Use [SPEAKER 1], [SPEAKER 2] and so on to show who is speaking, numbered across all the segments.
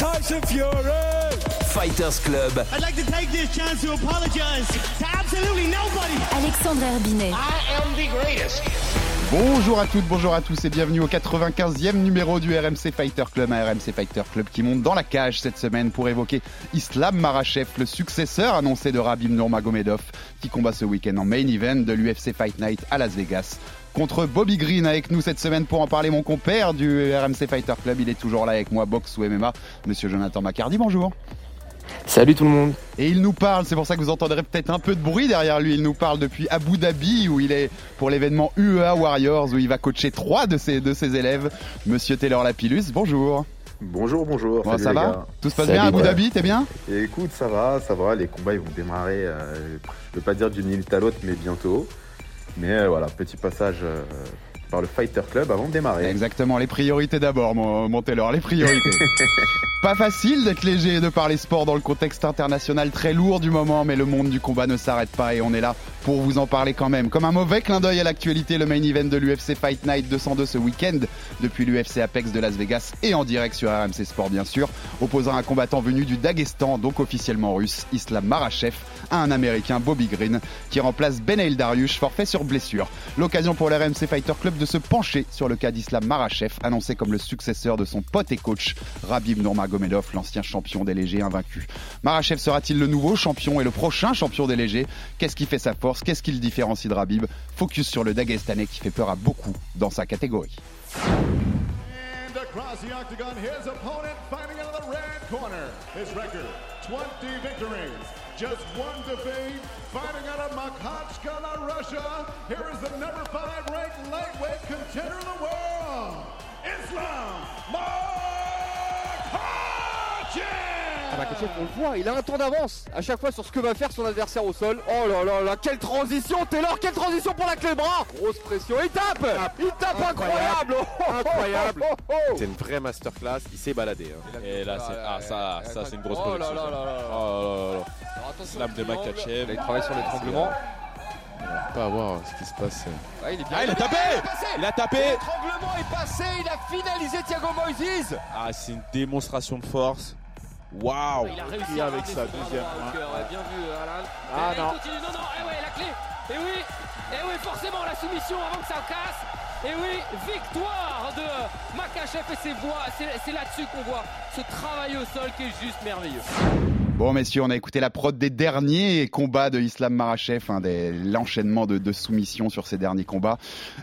[SPEAKER 1] Tyson Fury.
[SPEAKER 2] Fighters Club.
[SPEAKER 3] I'd like to take this chance to apologize to absolutely nobody.
[SPEAKER 4] Alexandre Herbinet.
[SPEAKER 5] I am the greatest.
[SPEAKER 6] Bonjour à toutes, bonjour à tous et bienvenue au 95e numéro du RMC Fighter Club, un RMC Fighter Club qui monte dans la cage cette semaine pour évoquer Islam Marachev, le successeur annoncé de Rabim Nurmagomedov, qui combat ce week-end en main event de l'UFC Fight Night à Las Vegas contre Bobby Green avec nous cette semaine pour en parler mon compère du RMC Fighter Club. Il est toujours là avec moi, boxe ou MMA, monsieur Jonathan Macardy, bonjour.
[SPEAKER 7] Salut tout le monde.
[SPEAKER 6] Et il nous parle, c'est pour ça que vous entendrez peut-être un peu de bruit derrière lui, il nous parle depuis Abu Dhabi où il est pour l'événement UEA Warriors où il va coacher trois de ses, de ses élèves. Monsieur Taylor Lapillus, bonjour.
[SPEAKER 8] Bonjour, bonjour.
[SPEAKER 6] Comment
[SPEAKER 8] Salut
[SPEAKER 6] ça va
[SPEAKER 8] gars.
[SPEAKER 6] Tout se passe
[SPEAKER 7] Salut,
[SPEAKER 6] bien à Abu
[SPEAKER 7] ouais.
[SPEAKER 6] Dhabi, t'es bien
[SPEAKER 8] Et écoute, ça va, ça va. Les combats ils vont démarrer. euh, je peux pas dire d'une minute à l'autre, mais bientôt. Mais euh, voilà, petit passage euh, par le Fighter Club avant de démarrer.
[SPEAKER 6] Exactement, les priorités d'abord, mon, mon Taylor, les priorités. Pas facile d'être léger et de parler sport dans le contexte international très lourd du moment, mais le monde du combat ne s'arrête pas et on est là pour vous en parler quand même. Comme un mauvais clin d'œil à l'actualité, le main event de l'UFC Fight Night 202 ce week-end, depuis l'UFC Apex de Las Vegas et en direct sur RMC Sport bien sûr, opposant un combattant venu du Daghestan, donc officiellement russe, Islam Marachev, à un américain Bobby Green, qui remplace Benail Dariush, forfait sur blessure. L'occasion pour l'RMC Fighter Club de se pencher sur le cas d'Islam Marachev, annoncé comme le successeur de son pote et coach Rabib Nurmagomedov, l'ancien champion des légers invaincu. Marachev sera-t-il le nouveau champion et le prochain champion des légers? Qu'est-ce qui fait sa force? Qu'est-ce qui le différencie de Rabib Focus sur le Dagestanais qui fait peur à beaucoup dans sa catégorie.
[SPEAKER 1] Across the octagon, his opponent fighting out of the red corner. His record 20 victories, just one defeat. Fighting out of Makhachkala, Russia. Here
[SPEAKER 9] Ah on le voit, il a un temps d'avance à chaque fois sur ce que va faire son adversaire au sol. Oh là là là, quelle transition Taylor, quelle transition pour la clé bras Grosse pression, il tape Il tape incroyable Incroyable
[SPEAKER 10] C'est une vraie masterclass, il s'est baladé. hein. Et là, c'est ah, ça, ça c'est une grosse
[SPEAKER 9] Oh là
[SPEAKER 10] production.
[SPEAKER 9] là
[SPEAKER 10] ça.
[SPEAKER 9] là là là.
[SPEAKER 10] Oh là là là. Slam de. Makachev.
[SPEAKER 9] Il travaille sur l'étranglement.
[SPEAKER 10] On va pas voir ce qui se passe.
[SPEAKER 9] Ah, il est bien.
[SPEAKER 10] Ah, il a tapé. Il a tapé
[SPEAKER 9] L'étranglement est passé, il a finalisé Thiago Moises
[SPEAKER 10] Ah, c'est une démonstration de force. Waouh
[SPEAKER 11] Il a réussi
[SPEAKER 10] avec sa deuxième main.
[SPEAKER 11] ouais, bien vu Alan.
[SPEAKER 10] Ah,
[SPEAKER 11] Et
[SPEAKER 10] non.
[SPEAKER 11] Il continue, non, non, eh ouais, la clé. Et oui, et oui, forcément la soumission avant que ça casse. Et oui, victoire de Makachev et ses voix, c'est c'est là-dessus qu'on voit ce travail au sol qui est juste merveilleux.
[SPEAKER 6] Bon messieurs, on a écouté la prod des derniers combats de Islam Marachev, hein, l'enchaînement de, de soumissions sur ces derniers combats.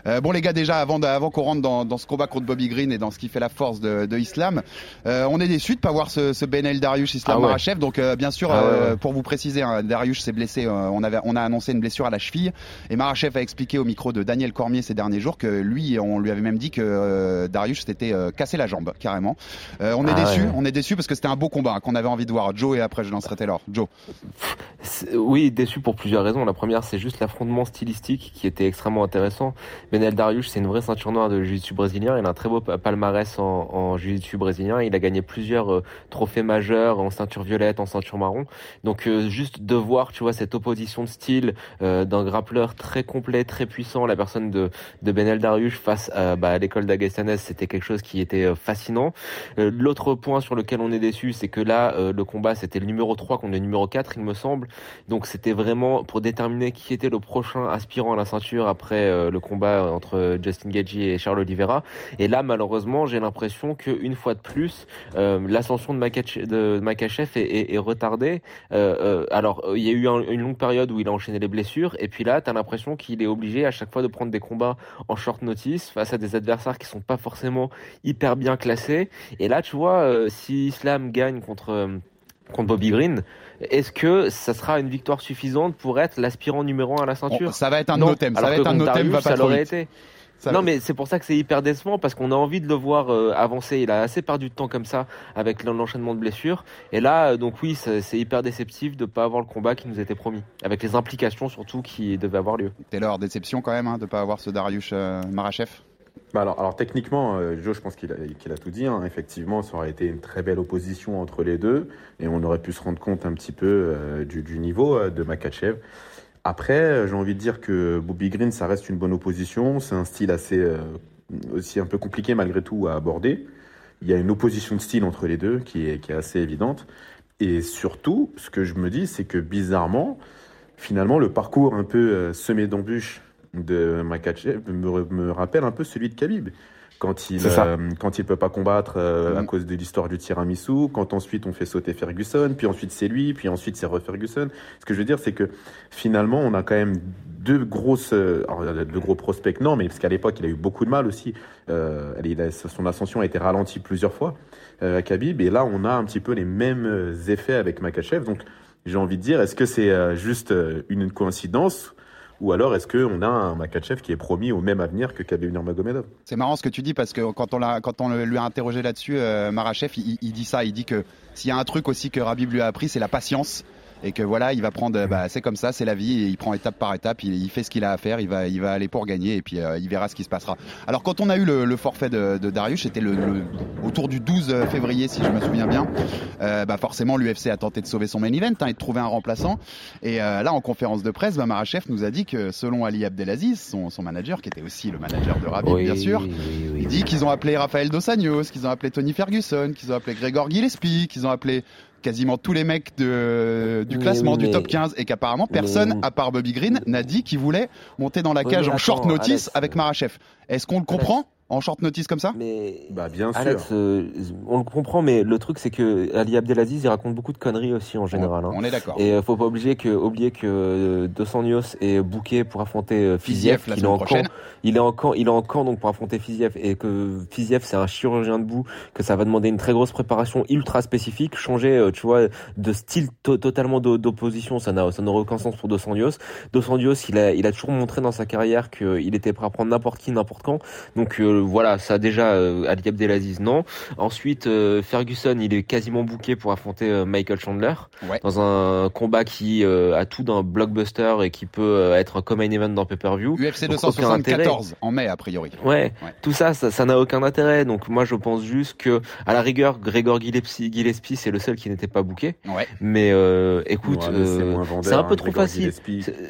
[SPEAKER 6] Euh, bon les gars, déjà avant, de- avant qu'on rentre dans, dans ce combat contre Bobby Green et dans ce qui fait la force de, de Islam, euh, on est déçus de pas voir ce, ce Ben El Dariush Islam
[SPEAKER 7] Ah ouais.
[SPEAKER 6] Marachev. Donc euh, bien sûr,
[SPEAKER 7] Ah ouais,
[SPEAKER 6] euh, pour vous préciser, hein, Dariush s'est blessé. euh, on avait, on a annoncé une blessure à la cheville et Marachev a expliqué au micro de Daniel Cormier ces derniers jours que lui, on lui avait même dit que euh, Dariush s'était euh, cassé la jambe carrément. Euh, on est
[SPEAKER 7] Ah
[SPEAKER 6] déçus,
[SPEAKER 7] ouais.
[SPEAKER 6] on est déçus parce que c'était un beau combat hein, qu'on avait envie de voir. Joe et après je lancerai Taylor. Joe.
[SPEAKER 7] Oui, déçu pour plusieurs raisons. La première, c'est juste l'affrontement stylistique qui était extrêmement intéressant. Benel Dariush, c'est une vraie ceinture noire de jiu-jitsu brésilien. Il a un très beau pa- palmarès en, en jiu-jitsu brésilien. Il a gagné plusieurs euh, trophées majeurs en ceinture violette, en ceinture marron. Donc euh, juste de voir, tu vois, cette opposition de style euh, d'un grappleur très complet, très puissant, la personne de, Benel Dariush face à, bah, l'école d'Agastanaise, c'était quelque chose qui était fascinant. L'autre point sur lequel on est déçu, c'est que là, le combat, c'était le numéro 3 contre le numéro 4, il me semble. Donc c'était vraiment pour déterminer qui était le prochain aspirant à la ceinture après euh, le combat entre Justin Gagey et Charles Oliveira. Et là, malheureusement, j'ai l'impression qu'une fois de plus, euh, l'ascension de, Makache- est, retardée. Euh, alors, il y a eu un- une longue période où il a enchaîné les blessures, et puis là, tu as l'impression qu'il est obligé à chaque fois de prendre des combats en short notice face à des adversaires qui sont pas forcément hyper bien classés. Et là, tu vois, si Islam gagne contre contre Bobby Green, est-ce que ça sera une victoire suffisante pour être l'aspirant numéro un à la ceinture
[SPEAKER 6] Bon, ça va être un thèmes, ça va être un va pas
[SPEAKER 7] ça l'aurait été. non, mais c'est pour ça que c'est hyper décevant parce qu'on a envie de le voir euh, avancer. Il a assez perdu de temps comme ça avec l'enchaînement de blessures. Et là, euh, donc oui, c'est hyper déceptif de ne pas avoir le combat qui nous était promis, avec les implications surtout qui devaient avoir lieu.
[SPEAKER 6] Taylor, déception quand même hein, de ne pas avoir ce Darius euh, Marachev
[SPEAKER 8] bah alors, techniquement, Joe, je pense qu'il a, tout dit. Hein. Effectivement, ça aurait été une très belle opposition entre les deux et on aurait pu se rendre compte un petit peu du, du, niveau de Makachev. Après, j'ai envie de dire que Bobby Green, ça reste une bonne opposition. C'est un style assez euh, aussi un peu compliqué malgré tout à aborder. Il y a une opposition de style entre les deux qui est, qui est assez évidente. Et surtout, ce que je me dis, c'est que bizarrement, finalement, le parcours un peu euh, semé d'embûches de Makachev me, me, rappelle un peu celui de Khabib quand il euh, quand il peut pas combattre euh, à mm. cause de l'histoire du tiramisu, quand ensuite on fait sauter Ferguson, puis ensuite c'est lui, puis ensuite c'est Ferguson. Ce que je veux dire, c'est que finalement on a quand même deux grosses, euh, alors, de gros prospects non, mais parce qu'à l'époque il a eu beaucoup de mal aussi. Euh, son ascension a été ralentie plusieurs fois à Khabib, et là on a un petit peu les mêmes effets avec Makachev. Donc j'ai envie de dire, est-ce que c'est juste une coïncidence ou alors est-ce qu'on a un Makachev qui est promis au même avenir que Khabib Nurmagomedov?
[SPEAKER 6] C'est marrant ce que tu dis parce que quand on, lui a interrogé là-dessus, euh, Marachev, il, il, dit ça, il dit que s'il y a un truc aussi que Rabib lui a appris, c'est la patience et que voilà, il va prendre, bah, c'est comme ça, c'est la vie, et il prend étape par étape, il, il, fait ce qu'il a à faire, il va, il va aller pour gagner, et puis euh, il verra ce qui se passera. Alors quand on a eu le, le forfait de, de Darius, c'était le, le, autour du 12 février, si je me souviens bien, euh, bah forcément l'UFC a tenté de sauver son main event hein, et de trouver un remplaçant. Et euh, là, en conférence de presse, bah, Marachev nous a dit que selon Ali Abdelaziz, son, son manager, qui était aussi le manager de Rabib, bien sûr, il dit qu'ils ont appelé Rafael Dos Anjos, qu'ils ont appelé Tony Ferguson, qu'ils ont appelé Gregor Gillespie, qu'ils ont appelé quasiment tous les mecs de, du classement du top 15 et qu'apparemment personne, à part Bobby Green, n'a dit qu'il voulait monter dans la cage en short notice avec Marachev. Est-ce qu'on le comprend? En short notice comme ça?
[SPEAKER 7] Mais
[SPEAKER 8] bah bien
[SPEAKER 7] Alex,
[SPEAKER 8] sûr.
[SPEAKER 7] Euh, on le comprend, mais le truc c'est que Ali Abdelaziz il raconte beaucoup de conneries aussi en général.
[SPEAKER 6] On, hein. on est d'accord.
[SPEAKER 7] Et euh, faut pas oublier que oublier que euh, Dos Anjos est booké pour affronter euh, Fiziev,
[SPEAKER 6] la
[SPEAKER 7] il est en
[SPEAKER 6] prochaine.
[SPEAKER 7] camp. Il est en camp, il est en camp donc pour affronter Fiziev et que Fiziev c'est un chirurgien debout, que ça va demander une très grosse préparation ultra spécifique, changer euh, tu vois de style to totalement d'opposition, ça n'a ça n'aurait aucun sens pour Dos Anjos. Dos Anjos il a il a toujours montré dans sa carrière qu'il était prêt à prendre n'importe qui n'importe quand. Donc euh, voilà, ça a déjà euh, Ali Abdelaziz non. Ensuite euh, Ferguson il est quasiment booké pour affronter euh, Michael Chandler
[SPEAKER 6] Ouais.
[SPEAKER 7] dans un combat qui euh, a tout d'un blockbuster et qui peut euh, être comme un event dans pay-per-view.
[SPEAKER 6] UFC
[SPEAKER 7] Donc, aucun intérêt.
[SPEAKER 6] 274 en mai a priori.
[SPEAKER 7] Ouais, tout ça, ça ça n'a aucun intérêt. Donc moi, je pense juste que, à la rigueur, Grégor Gillespie, Gillespie c'est le seul qui n'était pas booké.
[SPEAKER 6] Ouais.
[SPEAKER 7] Mais euh, écoute,
[SPEAKER 8] Ouais,
[SPEAKER 7] euh, c'est un peu
[SPEAKER 8] hein,
[SPEAKER 7] trop facile.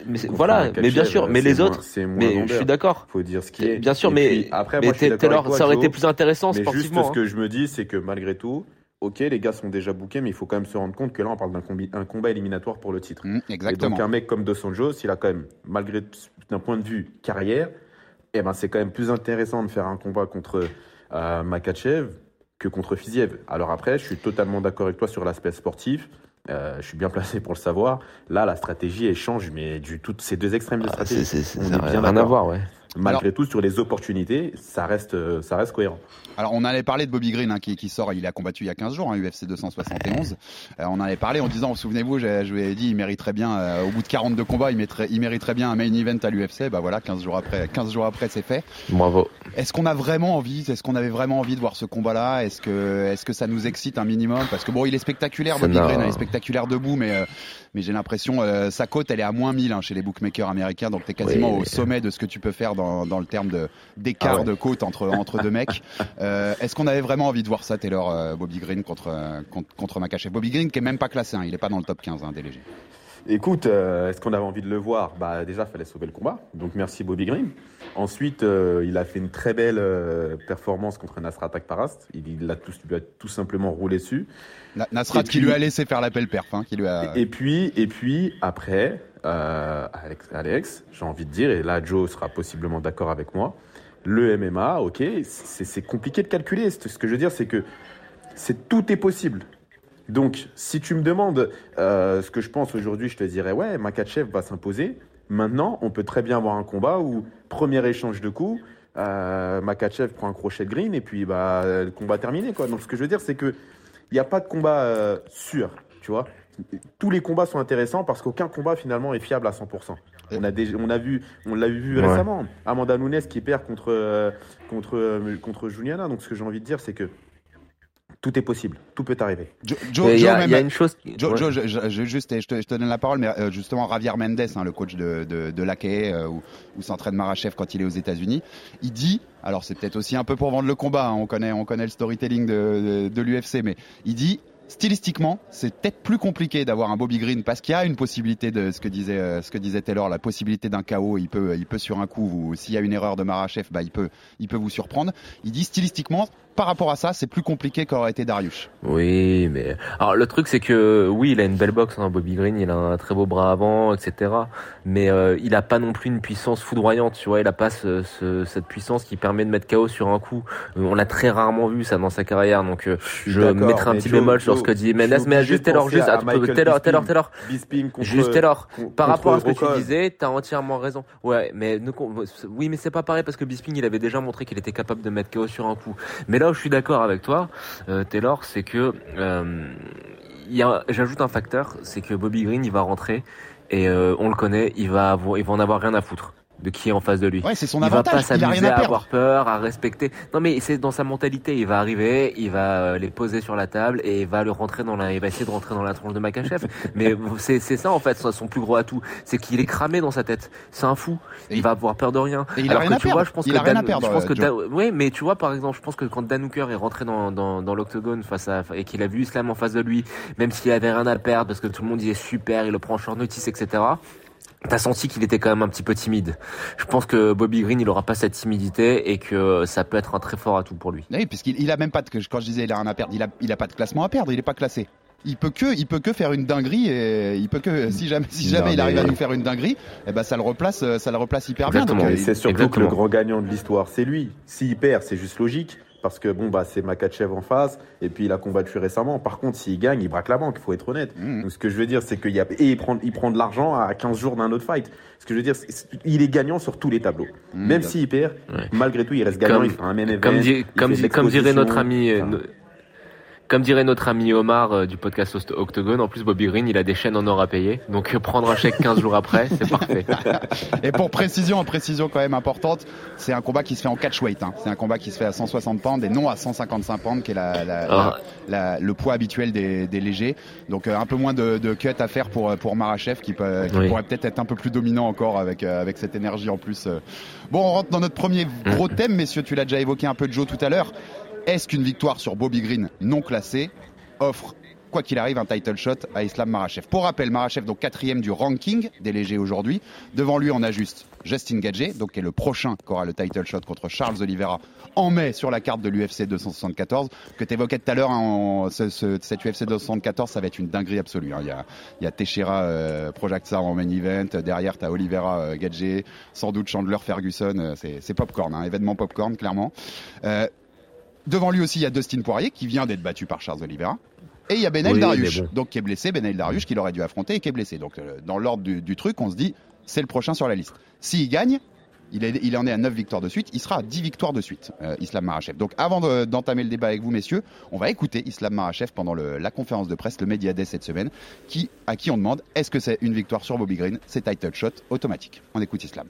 [SPEAKER 7] Mais voilà, mais bien sûr, mais les autres, mais je suis d'accord.
[SPEAKER 8] Faut dire ce qui est.
[SPEAKER 7] Bien sûr,
[SPEAKER 8] Et
[SPEAKER 7] mais
[SPEAKER 8] puis, après,
[SPEAKER 7] mais
[SPEAKER 8] moi,
[SPEAKER 7] Taylor,
[SPEAKER 8] toi,
[SPEAKER 7] ça aurait
[SPEAKER 8] Joe,
[SPEAKER 7] été plus intéressant
[SPEAKER 8] Mais juste
[SPEAKER 7] sportivement.
[SPEAKER 8] ce
[SPEAKER 7] hein.
[SPEAKER 8] que je me dis, c'est que malgré tout, ok, les gars sont déjà bookés, mais il faut quand même se rendre compte que là, on parle d'un combi- un combat éliminatoire pour le titre.
[SPEAKER 6] Mmh,
[SPEAKER 8] Et
[SPEAKER 6] exactement.
[SPEAKER 8] donc un mec comme Dos Anjos, il a quand même, malgré d'un point de vue carrière, eh ben c'est quand même plus intéressant de faire un combat contre euh, Makachev que contre Fiziev. Alors après, je suis totalement d'accord avec toi sur l'aspect sportif. Euh, je suis bien placé pour le savoir. Là, la stratégie elle change, mais du tout ces deux extrêmes de
[SPEAKER 7] Ah,
[SPEAKER 8] stratégie.
[SPEAKER 7] c'est- c'est-
[SPEAKER 8] on
[SPEAKER 7] ça
[SPEAKER 8] est
[SPEAKER 7] n'a
[SPEAKER 8] bien
[SPEAKER 7] rien à voir, ouais.
[SPEAKER 8] Malgré tout, sur les opportunités, ça reste, euh, ça reste cohérent.
[SPEAKER 6] Alors on allait parler de Bobby Green hein, qui, qui sort, il a combattu il y a 15 jours, hein, UFC 271. Euh, on en avait parlé en disant, souvenez-vous, je, lui ai dit, il mériterait bien, euh, au bout de 42 combats, il, mettrait, il mériterait bien un main event à l'UFC. Bah voilà, 15 jours après, 15 jours après, c'est fait.
[SPEAKER 7] Bravo.
[SPEAKER 6] Est-ce qu'on a vraiment envie, est-ce qu'on avait vraiment envie de voir ce combat-là? Est-ce que, est-ce que ça nous excite un minimum? Parce que bon, il est spectaculaire, Bobby Green, il est spectaculaire debout, mais euh, mais j'ai l'impression sa cote, elle est à moins 1000 hein, chez les bookmakers américains, donc t'es quasiment
[SPEAKER 7] Oui,
[SPEAKER 6] au sommet de ce que tu peux faire dans, dans le terme de d'écart
[SPEAKER 8] Ah ouais.
[SPEAKER 6] de côte entre entre deux mecs. Euh, est-ce qu'on avait vraiment envie de voir ça, Taylor, euh, Bobby Green contre euh, contre, contre Makachev? Bobby Green qui est même pas classé, hein, il est pas dans le top 15 hein, des légers.
[SPEAKER 8] Écoute, euh, est-ce qu'on avait envie de le voir? Bah déjà, fallait sauver le combat. Donc merci Bobby Green. Ensuite, euh, il a fait une très belle euh, performance contre Nasrat Akparast. Il, il a tout, lui a tout simplement roulé dessus.
[SPEAKER 6] Na- Nasrat qui lui a laissé faire l'appel perf, hein, qui lui a.
[SPEAKER 8] Et puis, et puis après, euh, Alex, j'ai envie de dire, et là Joe sera possiblement d'accord avec moi, le MMA, ok, c'est compliqué de calculer. Ce que je veux dire, c'est que tout est possible. Donc, si tu me demandes euh, ce que je pense aujourd'hui, je te dirais ouais, Makachev va s'imposer. Maintenant, on peut très bien avoir un combat où premier échange de coups, euh, Makachev prend un crochet de green et puis bah le combat terminé. Donc, ce que je veux dire, c'est que il n'y a pas de combat sûr, tu vois. Tous les combats sont intéressants parce qu'aucun combat finalement est fiable à 100%. On a, déjà, on a vu, on l'a vu
[SPEAKER 7] Ouais.
[SPEAKER 8] récemment. Amanda Nunes qui perd contre, euh, contre, euh, contre Juliana. Donc ce que j'ai envie de dire, c'est que tout est possible, tout peut arriver.
[SPEAKER 6] Joe,
[SPEAKER 7] Mais
[SPEAKER 6] Joe,
[SPEAKER 7] il y a-
[SPEAKER 6] même-
[SPEAKER 7] il y a une chose qui-
[SPEAKER 6] Joe,
[SPEAKER 7] ouais.
[SPEAKER 6] Joe, je, juste, je te, je te donne la parole, mais euh, justement, Javier Mendes, hein, le coach de, de, de l'AKE, euh, où, où s'entraîne Marachev quand il est aux États-Unis, il dit, alors c'est peut-être aussi un peu pour vendre le combat, hein, on connaît, on connaît le storytelling de, de, de l'UFC, mais il dit, stylistiquement, c'est peut-être plus compliqué d'avoir un Bobby Green parce qu'il y a une possibilité de ce que disait, euh, ce que disait Taylor, la possibilité d'un KO, il peut, il peut sur un coup, s'il y a une erreur de Marachev, bah, il peut, il peut vous surprendre. Il dit stylistiquement, par rapport à ça, c'est plus compliqué qu'aurait été Darius.
[SPEAKER 7] Oui, mais alors le truc c'est que oui, il a une belle boxe, hein, Bobby Green, il a un très beau bras avant, etc. Mais euh, il a pas non plus une puissance foudroyante, tu vois. Il a pas ce, ce- cette puissance qui permet de mettre KO sur un coup. On l'a très rarement vu ça dans sa carrière, donc euh, je mettrai un petit
[SPEAKER 8] Joe-
[SPEAKER 7] bémol sur ce que dit Mendes. Mais juste Taylor, juste
[SPEAKER 8] à
[SPEAKER 7] Taylor, Taylor. Taylor.
[SPEAKER 8] Contre-
[SPEAKER 7] Juste Taylor. Par rapport à ce que tu disais, t'as entièrement raison. Ouais, mais oui, mais c'est pas pareil parce que Bisping, il avait déjà montré qu'il était capable de mettre KO sur un coup. Mais là je suis d'accord avec toi, euh, Taylor, c'est que euh, j'ajoute un facteur, c'est que Bobby Green, il va rentrer et euh, on le connaît, il va avoir, il va en avoir rien à foutre de qui est en face de lui.
[SPEAKER 6] Ouais, c'est son
[SPEAKER 7] il
[SPEAKER 6] avantage,
[SPEAKER 7] va pas
[SPEAKER 6] il a
[SPEAKER 7] s'amuser
[SPEAKER 6] à
[SPEAKER 7] avoir peur, à respecter. Non mais c'est dans sa mentalité, il va arriver, il va euh, les poser sur la table et il va le rentrer dans la, il va essayer de rentrer dans la tronche de Makachev. mais c'est c'est ça en fait son plus gros atout, c'est qu'il est cramé dans sa tête. C'est un fou. Il va avoir peur de rien.
[SPEAKER 6] Et il a
[SPEAKER 7] Alors
[SPEAKER 6] rien
[SPEAKER 7] que
[SPEAKER 6] à
[SPEAKER 7] tu
[SPEAKER 6] perdre.
[SPEAKER 7] vois, je pense
[SPEAKER 6] Il
[SPEAKER 7] que
[SPEAKER 6] a rien
[SPEAKER 7] Dan-
[SPEAKER 6] à perdre,
[SPEAKER 7] je pense que
[SPEAKER 6] Joe.
[SPEAKER 7] Dan- ouais, mais tu vois par exemple, je pense que quand Dan Hooker est rentré dans dans, dans l'octogone face à et qu'il a vu Islam en face de lui, même s'il avait rien à perdre parce que tout le monde disait super, il le prend en short notice, etc. T'as senti qu'il était quand même un petit peu timide. Je pense que Bobby Green, il aura pas cette timidité et que ça peut être un très fort atout pour lui.
[SPEAKER 6] Oui, puisqu'il il a même pas de, quand je disais il a rien à perdre, il a, il a pas de classement à perdre, il est pas classé. Il peut que, il peut que faire une dinguerie et il peut que, si jamais, si
[SPEAKER 8] Non,
[SPEAKER 6] jamais il arrive à nous faire une dinguerie, eh ben ça le replace, ça le replace hyper bien.
[SPEAKER 8] Exactement.
[SPEAKER 6] Donc, il-
[SPEAKER 8] c'est surtout que le grand gagnant de l'histoire, c'est lui. S'il perd, c'est juste logique. Parce que bon, bah, c'est Makachev en face, et puis il a combattu récemment. Par contre, s'il gagne, il braque la banque, il faut être honnête.
[SPEAKER 6] Mmh.
[SPEAKER 8] Donc, ce que je veux dire, c'est qu'il y a. Et il prend, il prend de l'argent à 15 jours d'un autre fight. Ce que je veux dire, il est gagnant sur tous les tableaux.
[SPEAKER 6] Mmh.
[SPEAKER 8] Même s'il perd, malgré tout, il reste gagnant.
[SPEAKER 7] Comme-
[SPEAKER 8] il fera un main event,
[SPEAKER 7] Comme, dit- comme,
[SPEAKER 8] fait de
[SPEAKER 7] dit- comme dirait notre ami, euh,
[SPEAKER 8] Enfin,
[SPEAKER 7] comme dirait notre ami Omar euh, du podcast Octogone, en plus Bobby Green, il a des chaînes en or à payer, donc euh, prendre un chèque 15 jours après, c'est parfait.
[SPEAKER 6] Et pour précision, précision quand même importante, c'est un combat qui se fait en catchweight. Hein. C'est un combat qui se fait à 160 pounds et non à 155 pounds, qui est la, la-
[SPEAKER 7] Ah.
[SPEAKER 6] la- le poids habituel des, des légers. Donc euh, un peu moins de, de cut à faire pour pour Marachev, qui, peut, qui
[SPEAKER 7] Oui.
[SPEAKER 6] pourrait peut-être être un peu plus dominant encore avec euh, avec cette énergie en plus. euh. Bon, on rentre dans notre premier gros thème, messieurs. Tu l'as déjà évoqué un peu, Joe, tout à l'heure. Est-ce qu'une victoire sur Bobby Green non classé offre quoi qu'il arrive, un title shot à Islam Marachev? Pour rappel, Marachev, donc quatrième du ranking des légers aujourd'hui. Devant lui, on a juste Justin Gagé, donc qui est le prochain qui aura le title shot contre Charles Oliveira en mai sur la carte de l'UFC 274, que tu évoquais tout à l'heure. hein, ce- ce- cette UFC 274, ça va être une dinguerie absolue. hein. Il y, a, il y a Teixeira, euh, en main event. Derrière, tu as Oliveira, euh, Gagé, sans doute Chandler, Ferguson. euh, c'est popcorn, hein, événement popcorn, clairement. Devant lui aussi, il y a Dustin Poirier qui vient d'être battu par Charles Oliveira. Et il y a Benel
[SPEAKER 7] Oui,
[SPEAKER 6] Dariush,
[SPEAKER 7] bon.
[SPEAKER 6] donc qui est blessé, Benel Dariush qu'il aurait dû affronter et qui est blessé. Donc euh, dans l'ordre du, du truc, on se dit c'est le prochain sur la liste. S'il gagne, il, est, il en est à 9 victoires de suite, il sera à 10 victoires de suite, euh, Islam Marachev. Donc avant de- d'entamer le débat avec vous, messieurs, on va écouter Islam Marachev pendant le- la conférence de presse, le Media Day cette semaine, qui, à qui on demande est-ce que c'est une victoire sur Bobby Green? C'est title shot automatique. On écoute Islam.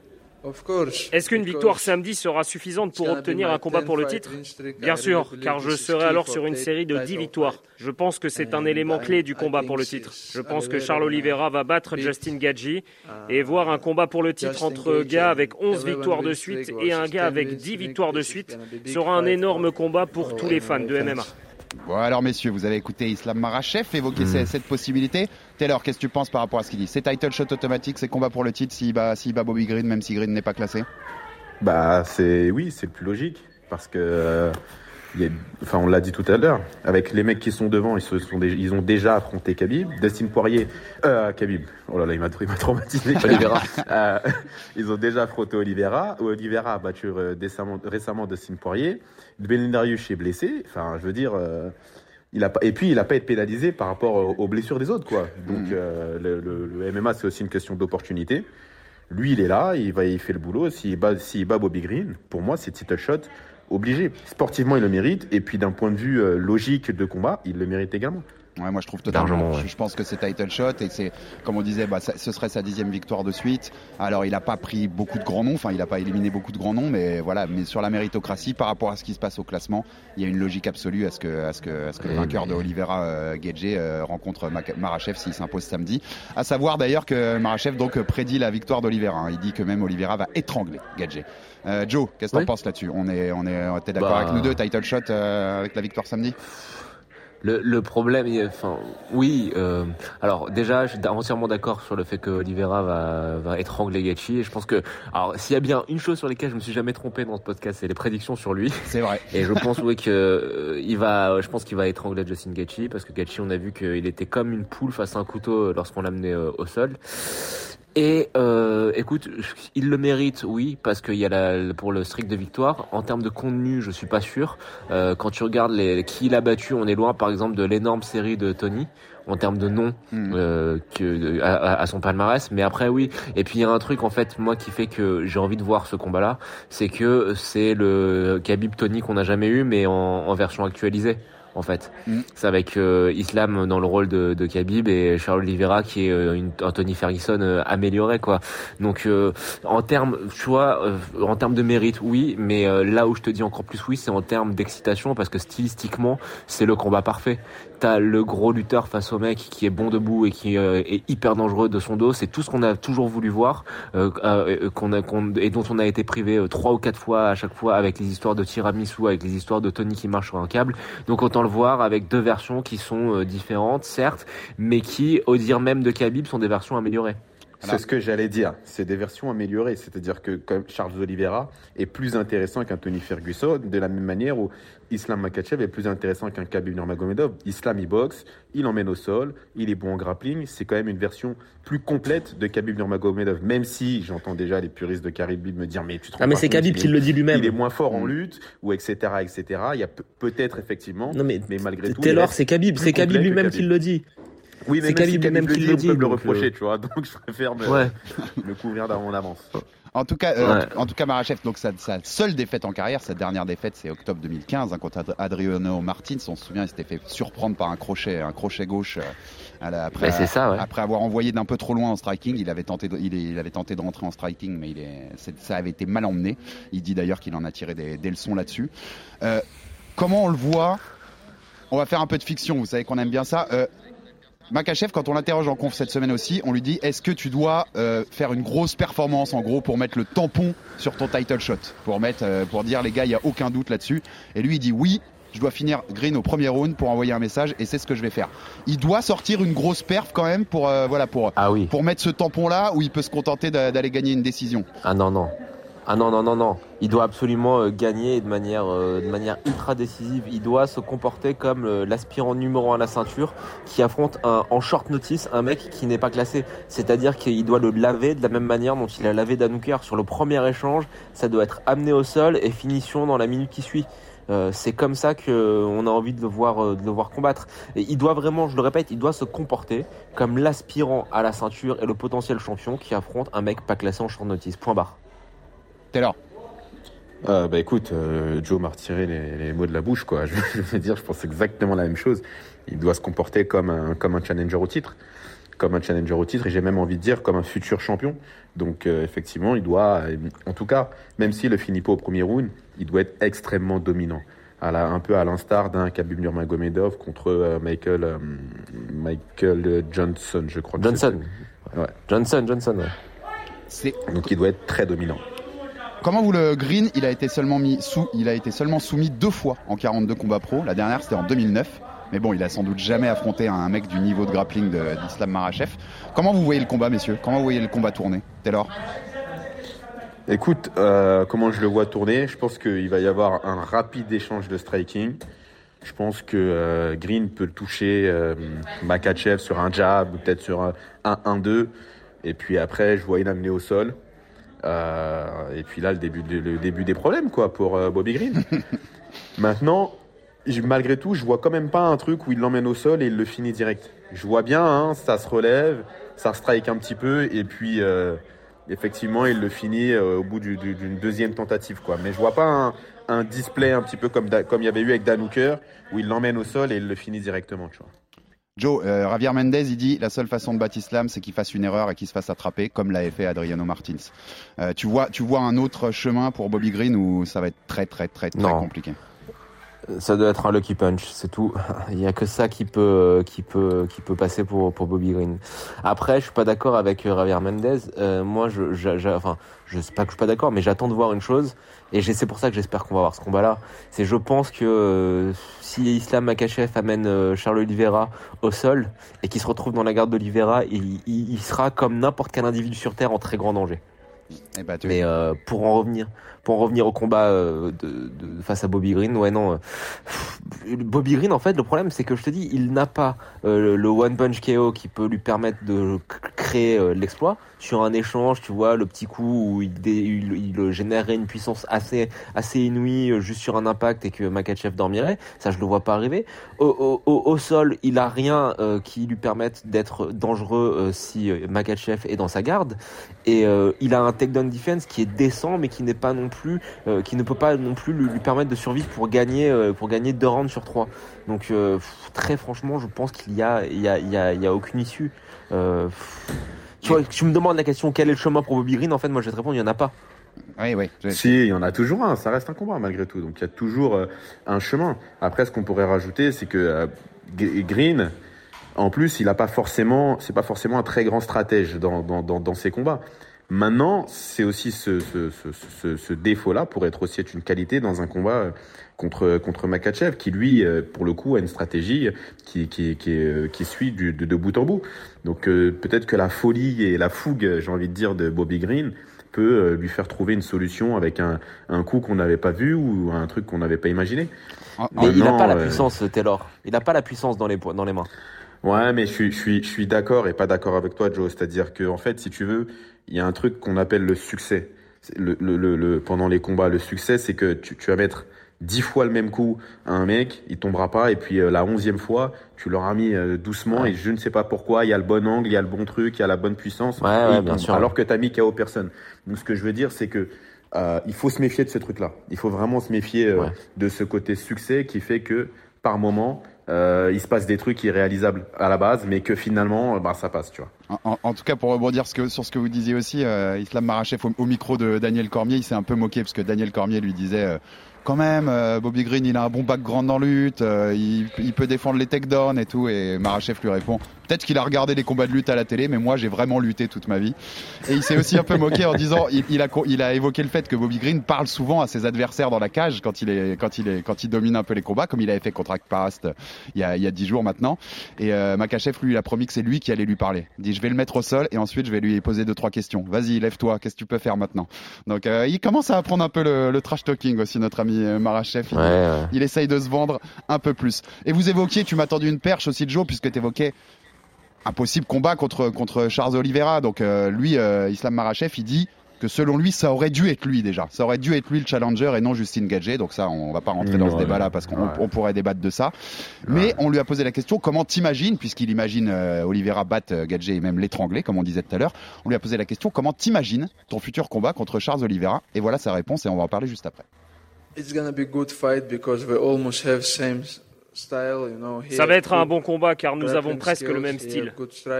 [SPEAKER 4] Est-ce qu'une victoire samedi sera suffisante pour obtenir un combat pour le titre Bien sûr, car je serai alors sur une série de 10 victoires. Je pense que c'est un élément clé du combat pour le titre. Je pense que Charles Oliveira va battre Justin Gaggi et voir un combat pour le titre entre gars avec 11 victoires de suite et un gars avec 10 victoires de suite sera un énorme combat pour tous les fans de MMA.
[SPEAKER 6] Bon alors messieurs, vous avez écouté Islam Marachev évoquer
[SPEAKER 7] Hmm.
[SPEAKER 6] ce- cette possibilité. Taylor, qu'est-ce que tu penses par rapport à ce qu'il dit? C'est title shot automatique, c'est combat pour le titre s'il bat, bat Bobby Green, même si Green n'est pas classé?
[SPEAKER 8] Bah, c'est oui, c'est le plus logique parce que euh, il y a- enfin, on l'a dit tout à l'heure, avec les mecs qui sont devant, ils se sont ils ont déjà affronté Khabib, Dustin Poirier, euh, Khabib. Oh là là, il m'a traumatisé.
[SPEAKER 7] Oliveira.
[SPEAKER 8] Euh, ils ont déjà affronté Oliveira. Oliveira a battu euh, décemment- récemment Dustin Poirier. Ben Dariush est blessé. Enfin, je veux dire. euh, il a pas, et puis il n'a pas été pénalisé par rapport aux, blessures des autres, quoi. Donc euh, le, le- le MMA c'est aussi une question d'opportunité. Lui, il est là, il va, il fait le boulot. S'il bat, s'il bat Bobby Green, pour moi, c'est title shot obligé. Sportivement, il le mérite. Et puis, d'un point de vue euh, logique de combat, il le mérite également.
[SPEAKER 6] Ouais, moi je trouve totalement. Je, pense que c'est title shot et c'est, comme on disait, bah, ce serait sa dixième victoire de suite. Alors il n'a pas pris beaucoup de grands noms, enfin il n'a pas éliminé beaucoup de grands noms, mais voilà. Mais sur la méritocratie, par rapport à ce qui se passe au classement, il y a une logique absolue à ce que, à ce que, à ce que le vainqueur de Olivera euh, euh, rencontre Marachev s'il s'impose samedi. À savoir d'ailleurs que Marachev donc prédit la victoire d'Olivera. Hein. Il dit que même Olivera va étrangler Gadget. Euh, Joe, qu'est-ce que tu en penses là-dessus? On est, on est, t'es d'accord bah, avec nous deux, title shot avec la victoire samedi?
[SPEAKER 7] Le, le, problème, enfin, oui. Euh, alors déjà, je suis entièrement d'accord sur le fait que Oliveira va, va étrangler Gachi. Et je pense que, alors, s'il y a bien une chose sur laquelle je me suis jamais trompé dans ce podcast, c'est les prédictions sur lui.
[SPEAKER 6] C'est vrai.
[SPEAKER 7] Et je pense oui que euh, il va, je pense qu'il va étrangler Justin Gachi parce que Gachi, on a vu qu'il était comme une poule face à un couteau lorsqu'on l'amenait euh, au sol. Et euh, écoute, il le mérite, oui, parce qu'il y a la, pour le streak de victoire. En termes de contenu, je suis pas sûr. Euh, quand tu regardes les, qui il a battu, on est loin, par exemple, de l'énorme série de Tony en termes de noms hmm. euh, que à, son palmarès. Mais après, oui. Et puis il y a un truc en fait, moi, qui fait que j'ai envie de voir ce combat-là, c'est que c'est le Khabib Tony qu'on n'a jamais eu, mais en, en version actualisée en fait. Mm. C'est avec euh, Islam dans le rôle de, de Khabib et Charles Oliveira qui est euh, une, un Tony Ferguson euh, amélioré quoi. Donc en termes, tu vois, en termes de mérite, oui, mais là où je te dis encore plus oui, c'est en termes d'excitation parce que stylistiquement, c'est le combat parfait t'as le gros lutteur face au mec qui est bon debout et qui euh, est hyper dangereux de son dos. C'est tout ce qu'on a toujours voulu voir, euh, euh, qu'on a, et dont on a été privé trois ou quatre fois à chaque fois avec les histoires de tiramisu, avec les histoires de Tony qui marche sur un câble. Donc autant le voir avec deux versions qui sont différentes, certes, mais qui, au dire même de Khabib, sont des versions améliorées.
[SPEAKER 8] C'est ce que j'allais dire. C'est des versions améliorées. C'est-à-dire que comme Charles Oliveira est plus intéressant qu'un Tony Ferguson, de la même manière où Islam Makachev est plus intéressant qu'un Khabib Nurmagomedov. Islam, il boxe, il emmène au sol, il est bon en grappling. C'est quand même une version plus complète de Khabib Nurmagomedov, même si j'entends déjà les puristes de Khabib me dire mais tu te
[SPEAKER 12] Ah mais c'est Khabib qui le dit lui-même.
[SPEAKER 8] Il est moins fort en mm. lutte ou etc etc. Il y a peut-être effectivement.
[SPEAKER 12] Non mais, mais malgré tout. Taylor, c'est Khabib, c'est Khabib lui-même qui le dit.
[SPEAKER 8] Oui, mais c'est Khabib lui-même qui le dit. On peut le reprocher, tu vois. Donc je préfère me, ouais. me couvrir d'avant avance.
[SPEAKER 6] En tout cas, euh, en, tout cas, Marachev, donc sa, seule défaite en carrière, sa dernière défaite, c'est octobre 2015 hein, contre Adriano Martins. On se souvient, il s'était fait surprendre par un crochet, un crochet gauche. Euh, après,
[SPEAKER 7] ça, ouais.
[SPEAKER 6] après avoir envoyé d'un peu trop loin en striking, il avait tenté, de, il, avait tenté de rentrer en striking, mais il est, ça avait été mal emmené. Il dit d'ailleurs qu'il en a tiré des, des leçons là-dessus. Euh, comment on le voit? On va faire un peu de fiction. Vous savez qu'on aime bien ça. Makachev, quand on l'interroge en conf cette semaine aussi, on lui dit est-ce que tu dois euh, faire une grosse performance en gros pour mettre le tampon sur ton title shot, pour mettre, euh, pour dire les gars, il y a aucun doute là-dessus. Et lui il dit oui. Je dois finir green au premier round pour envoyer un message et c'est ce que je vais faire. Il doit sortir une grosse perf quand même pour euh, voilà pour
[SPEAKER 7] ah oui.
[SPEAKER 6] pour mettre ce tampon là où il peut se contenter d'aller gagner une décision.
[SPEAKER 7] Ah non non ah non, non, non, non. Il doit absolument euh, gagner de manière, euh, de manière ultra décisive. Il doit se comporter comme euh, l'aspirant numéro un à la ceinture qui affronte un, en short notice un mec qui n'est pas classé. C'est-à-dire qu'il doit le laver de la même manière dont il a lavé Danouker sur le premier échange. Ça doit être amené au sol et finition dans la minute qui suit. c'est comme ça que on a envie de le voir, de le voir combattre. Et il doit vraiment, je le répète, il doit se comporter comme l'aspirant à la ceinture et le potentiel champion qui affronte un mec pas classé en short notice. Point barre.
[SPEAKER 6] Taylor
[SPEAKER 8] euh, bah écoute, euh, Joe m'a retiré les, mots de la bouche, quoi. Je veux dire, je pense exactement la même chose. Il doit se comporter comme un, comme un challenger au titre, comme un challenger au titre, et j'ai même envie de dire comme un futur champion. Donc euh, effectivement, il doit, en tout cas, même s'il ne finit pas au premier round, il doit être extrêmement dominant. À la, un peu à l'instar d'un Khabib Nurmagomedov contre euh, Michael, euh, Michael Johnson, je crois.
[SPEAKER 7] Johnson. Ouais. Johnson, Johnson. Ouais.
[SPEAKER 8] Donc il doit être très dominant.
[SPEAKER 6] Comment vous le Green, il a été seulement mis sous, il a été seulement soumis deux fois en 42 combats pro. La dernière c'était en 2009. Mais bon, il a sans doute jamais affronté un mec du niveau de grappling d'Islam Marachev. Comment vous voyez le combat, messieurs? Comment vous voyez le combat tourner? Taylor?
[SPEAKER 8] Écoute, euh, comment je le vois tourner? Je pense qu'il va y avoir un rapide échange de striking. Je pense que euh, Green peut toucher euh, Makachev sur un jab, peut-être sur un 1-1-2. Et puis après, je vois il amener au sol. Euh, et puis là, le début, le début des problèmes, quoi, pour euh, Bobby Green. Maintenant, malgré tout, je vois quand même pas un truc où il l'emmène au sol et il le finit direct. Je vois bien, hein, ça se relève, ça strike un petit peu, et puis euh, effectivement, il le finit au bout d'une deuxième tentative, quoi. Mais je vois pas un, display un petit peu comme, comme il y avait eu avec Dan Hooker, où il l'emmène au sol et il le finit directement, tu vois.
[SPEAKER 6] Joe, euh, Javier Mendez, il dit la seule façon de battre Islam, c'est qu'il fasse une erreur et qu'il se fasse attraper, comme l'avait fait Adriano Martins. Euh, tu vois, tu vois un autre chemin pour Bobby Green où ça va être très très très très compliqué?
[SPEAKER 7] Ça doit être un lucky punch, c'est tout. Il y a que ça qui peut qui peut qui peut passer pour pour Bobby Green. Après, je suis pas d'accord avec euh, Javier Mendez. Euh, moi, je, je, enfin, je sais pas que je suis pas d'accord, mais j'attends de voir une chose. Et c'est pour ça que j'espère qu'on va avoir ce combat-là. C'est je pense que euh, si Islam Makachev amène euh, Charles Oliveira au sol et qu'il se retrouve dans la garde d'Oliveira, il, il, il sera comme n'importe quel individu sur terre en très grand danger.
[SPEAKER 6] Eh ben,
[SPEAKER 7] Mais euh, pour en revenir, pour en revenir au combat euh, de, de, face à Bobby Green, ouais non, euh, Bobby Green en fait le problème c'est que je te dis il n'a pas euh, le one punch KO qui peut lui permettre de créer euh, l'exploit sur un échange, tu vois le petit coup où il, il, il générerait une puissance assez assez inouïe euh, juste sur un impact et que Makachev dormirait, ça je le vois pas arriver. Au, au, au sol il a rien qui lui permette d'être dangereux si Makachev est dans sa garde. Et il a un takedown defense qui est décent mais qui n'est pas non plus euh, qui ne peut pas non plus lui, lui permettre de survivre pour gagner euh, pour gagner deux rounds sur trois. Donc euh, très franchement je pense qu'il y a il y a il y a, il y a aucune issue tu vois tu me demandes la question quel est le chemin pour Bobby Green en fait moi je vais te répondre il y en a pas
[SPEAKER 6] oui, oui.
[SPEAKER 8] Si, il y en a toujours un. Ça reste un combat malgré tout. Donc il y a toujours un chemin. Après, ce qu'on pourrait rajouter, c'est que Green, en plus, il n'a pas forcément, c'est pas forcément un très grand stratège dans, dans, dans, dans ses combats. Maintenant, c'est aussi ce, ce, ce, ce défaut-là pour être aussi être une qualité dans un combat contre contre Makachev, qui lui, pour le coup, a une stratégie qui qui qui, qui suit du, de, de, bout en bout. Donc euh, peut-être que la folie et la fougue, j'ai envie de dire, de Bobby Green peut lui faire trouver une solution avec un, un coup qu'on n'avait pas vu ou un truc qu'on n'avait pas imaginé.
[SPEAKER 7] Mais il n'a pas la puissance, Taylor. Il n'a pas la puissance dans les dans les mains.
[SPEAKER 8] Ouais, mais je suis, je suis, je suis d'accord et pas d'accord avec toi, Joe. C'est-à-dire que, en fait, si tu veux, il y a un truc qu'on appelle le succès. Le, le, le, pendant les combats, le succès, c'est que tu, tu vas mettre dix fois le même coup à un mec, il tombera pas, et puis euh, la onzième fois, tu l'auras mis euh, doucement, ouais. et je ne sais pas pourquoi, il y a le bon angle, il y a le bon truc, il y a la bonne puissance,
[SPEAKER 7] ouais, ouais, bien sûr.
[SPEAKER 8] alors que tu as mis KO personne. Donc ce que je veux dire, c'est que euh, il faut se méfier de ce truc-là. Il faut vraiment se méfier euh, de ce côté succès qui fait que par moment, euh, il se passe des trucs irréalisables à la base, mais que finalement, bah, ça passe, tu vois.
[SPEAKER 6] En, en, tout cas, pour rebondir ce que, sur ce que vous disiez aussi, euh, Islam Marachev au, au, micro de Daniel Cormier, il s'est un peu moqué parce que Daniel Cormier lui disait. Euh, quand même, euh, Bobby Green, il a un bon background dans lutte, euh, il, il, peut défendre les takedowns et tout. Et Marachev lui répond peut-être qu'il a regardé les combats de lutte à la télé, mais moi j'ai vraiment lutté toute ma vie. Et il s'est aussi un peu moqué en disant, il, il, a, il a évoqué le fait que Bobby Green parle souvent à ses adversaires dans la cage quand il est, quand il est, quand il domine un peu les combats, comme il avait fait contre il y a, il y a 10 jours maintenant. Et euh, Makachev lui, il a promis que c'est lui qui allait lui parler. Il dit, je vais le mettre au sol et ensuite je vais lui poser deux trois questions. Vas-y, lève-toi, qu'est-ce que tu peux faire maintenant? Donc euh, il commence à apprendre un peu le, le trash talking aussi, notre ami Marachev. Il,
[SPEAKER 7] ouais, ouais.
[SPEAKER 6] il essaye de se vendre un peu plus. Et vous évoquiez, tu m'as tendu une perche aussi, Joe, puisque tu évoquais un possible combat contre, contre Charles Oliveira. Donc euh, lui, euh, Islam Marachev, il dit que selon lui, ça aurait dû être lui déjà. Ça aurait dû être lui le challenger et non Justine Gadget. Donc ça, on va pas rentrer mmh, dans ce débat-là parce qu'on ouais. pourrait débattre de ça. Mais ouais. on lui a posé la question comment t'imagines, puisqu'il imagine euh, Oliveira battre euh, Gadget et même l'étrangler, comme on disait tout à l'heure. On lui a posé la question comment t'imagines ton futur combat contre Charles Oliveira? Et voilà sa réponse et on va en parler juste après.
[SPEAKER 13] It's gonna be good fight because we almost have same
[SPEAKER 4] ça va être un bon combat car nous avons presque le même style.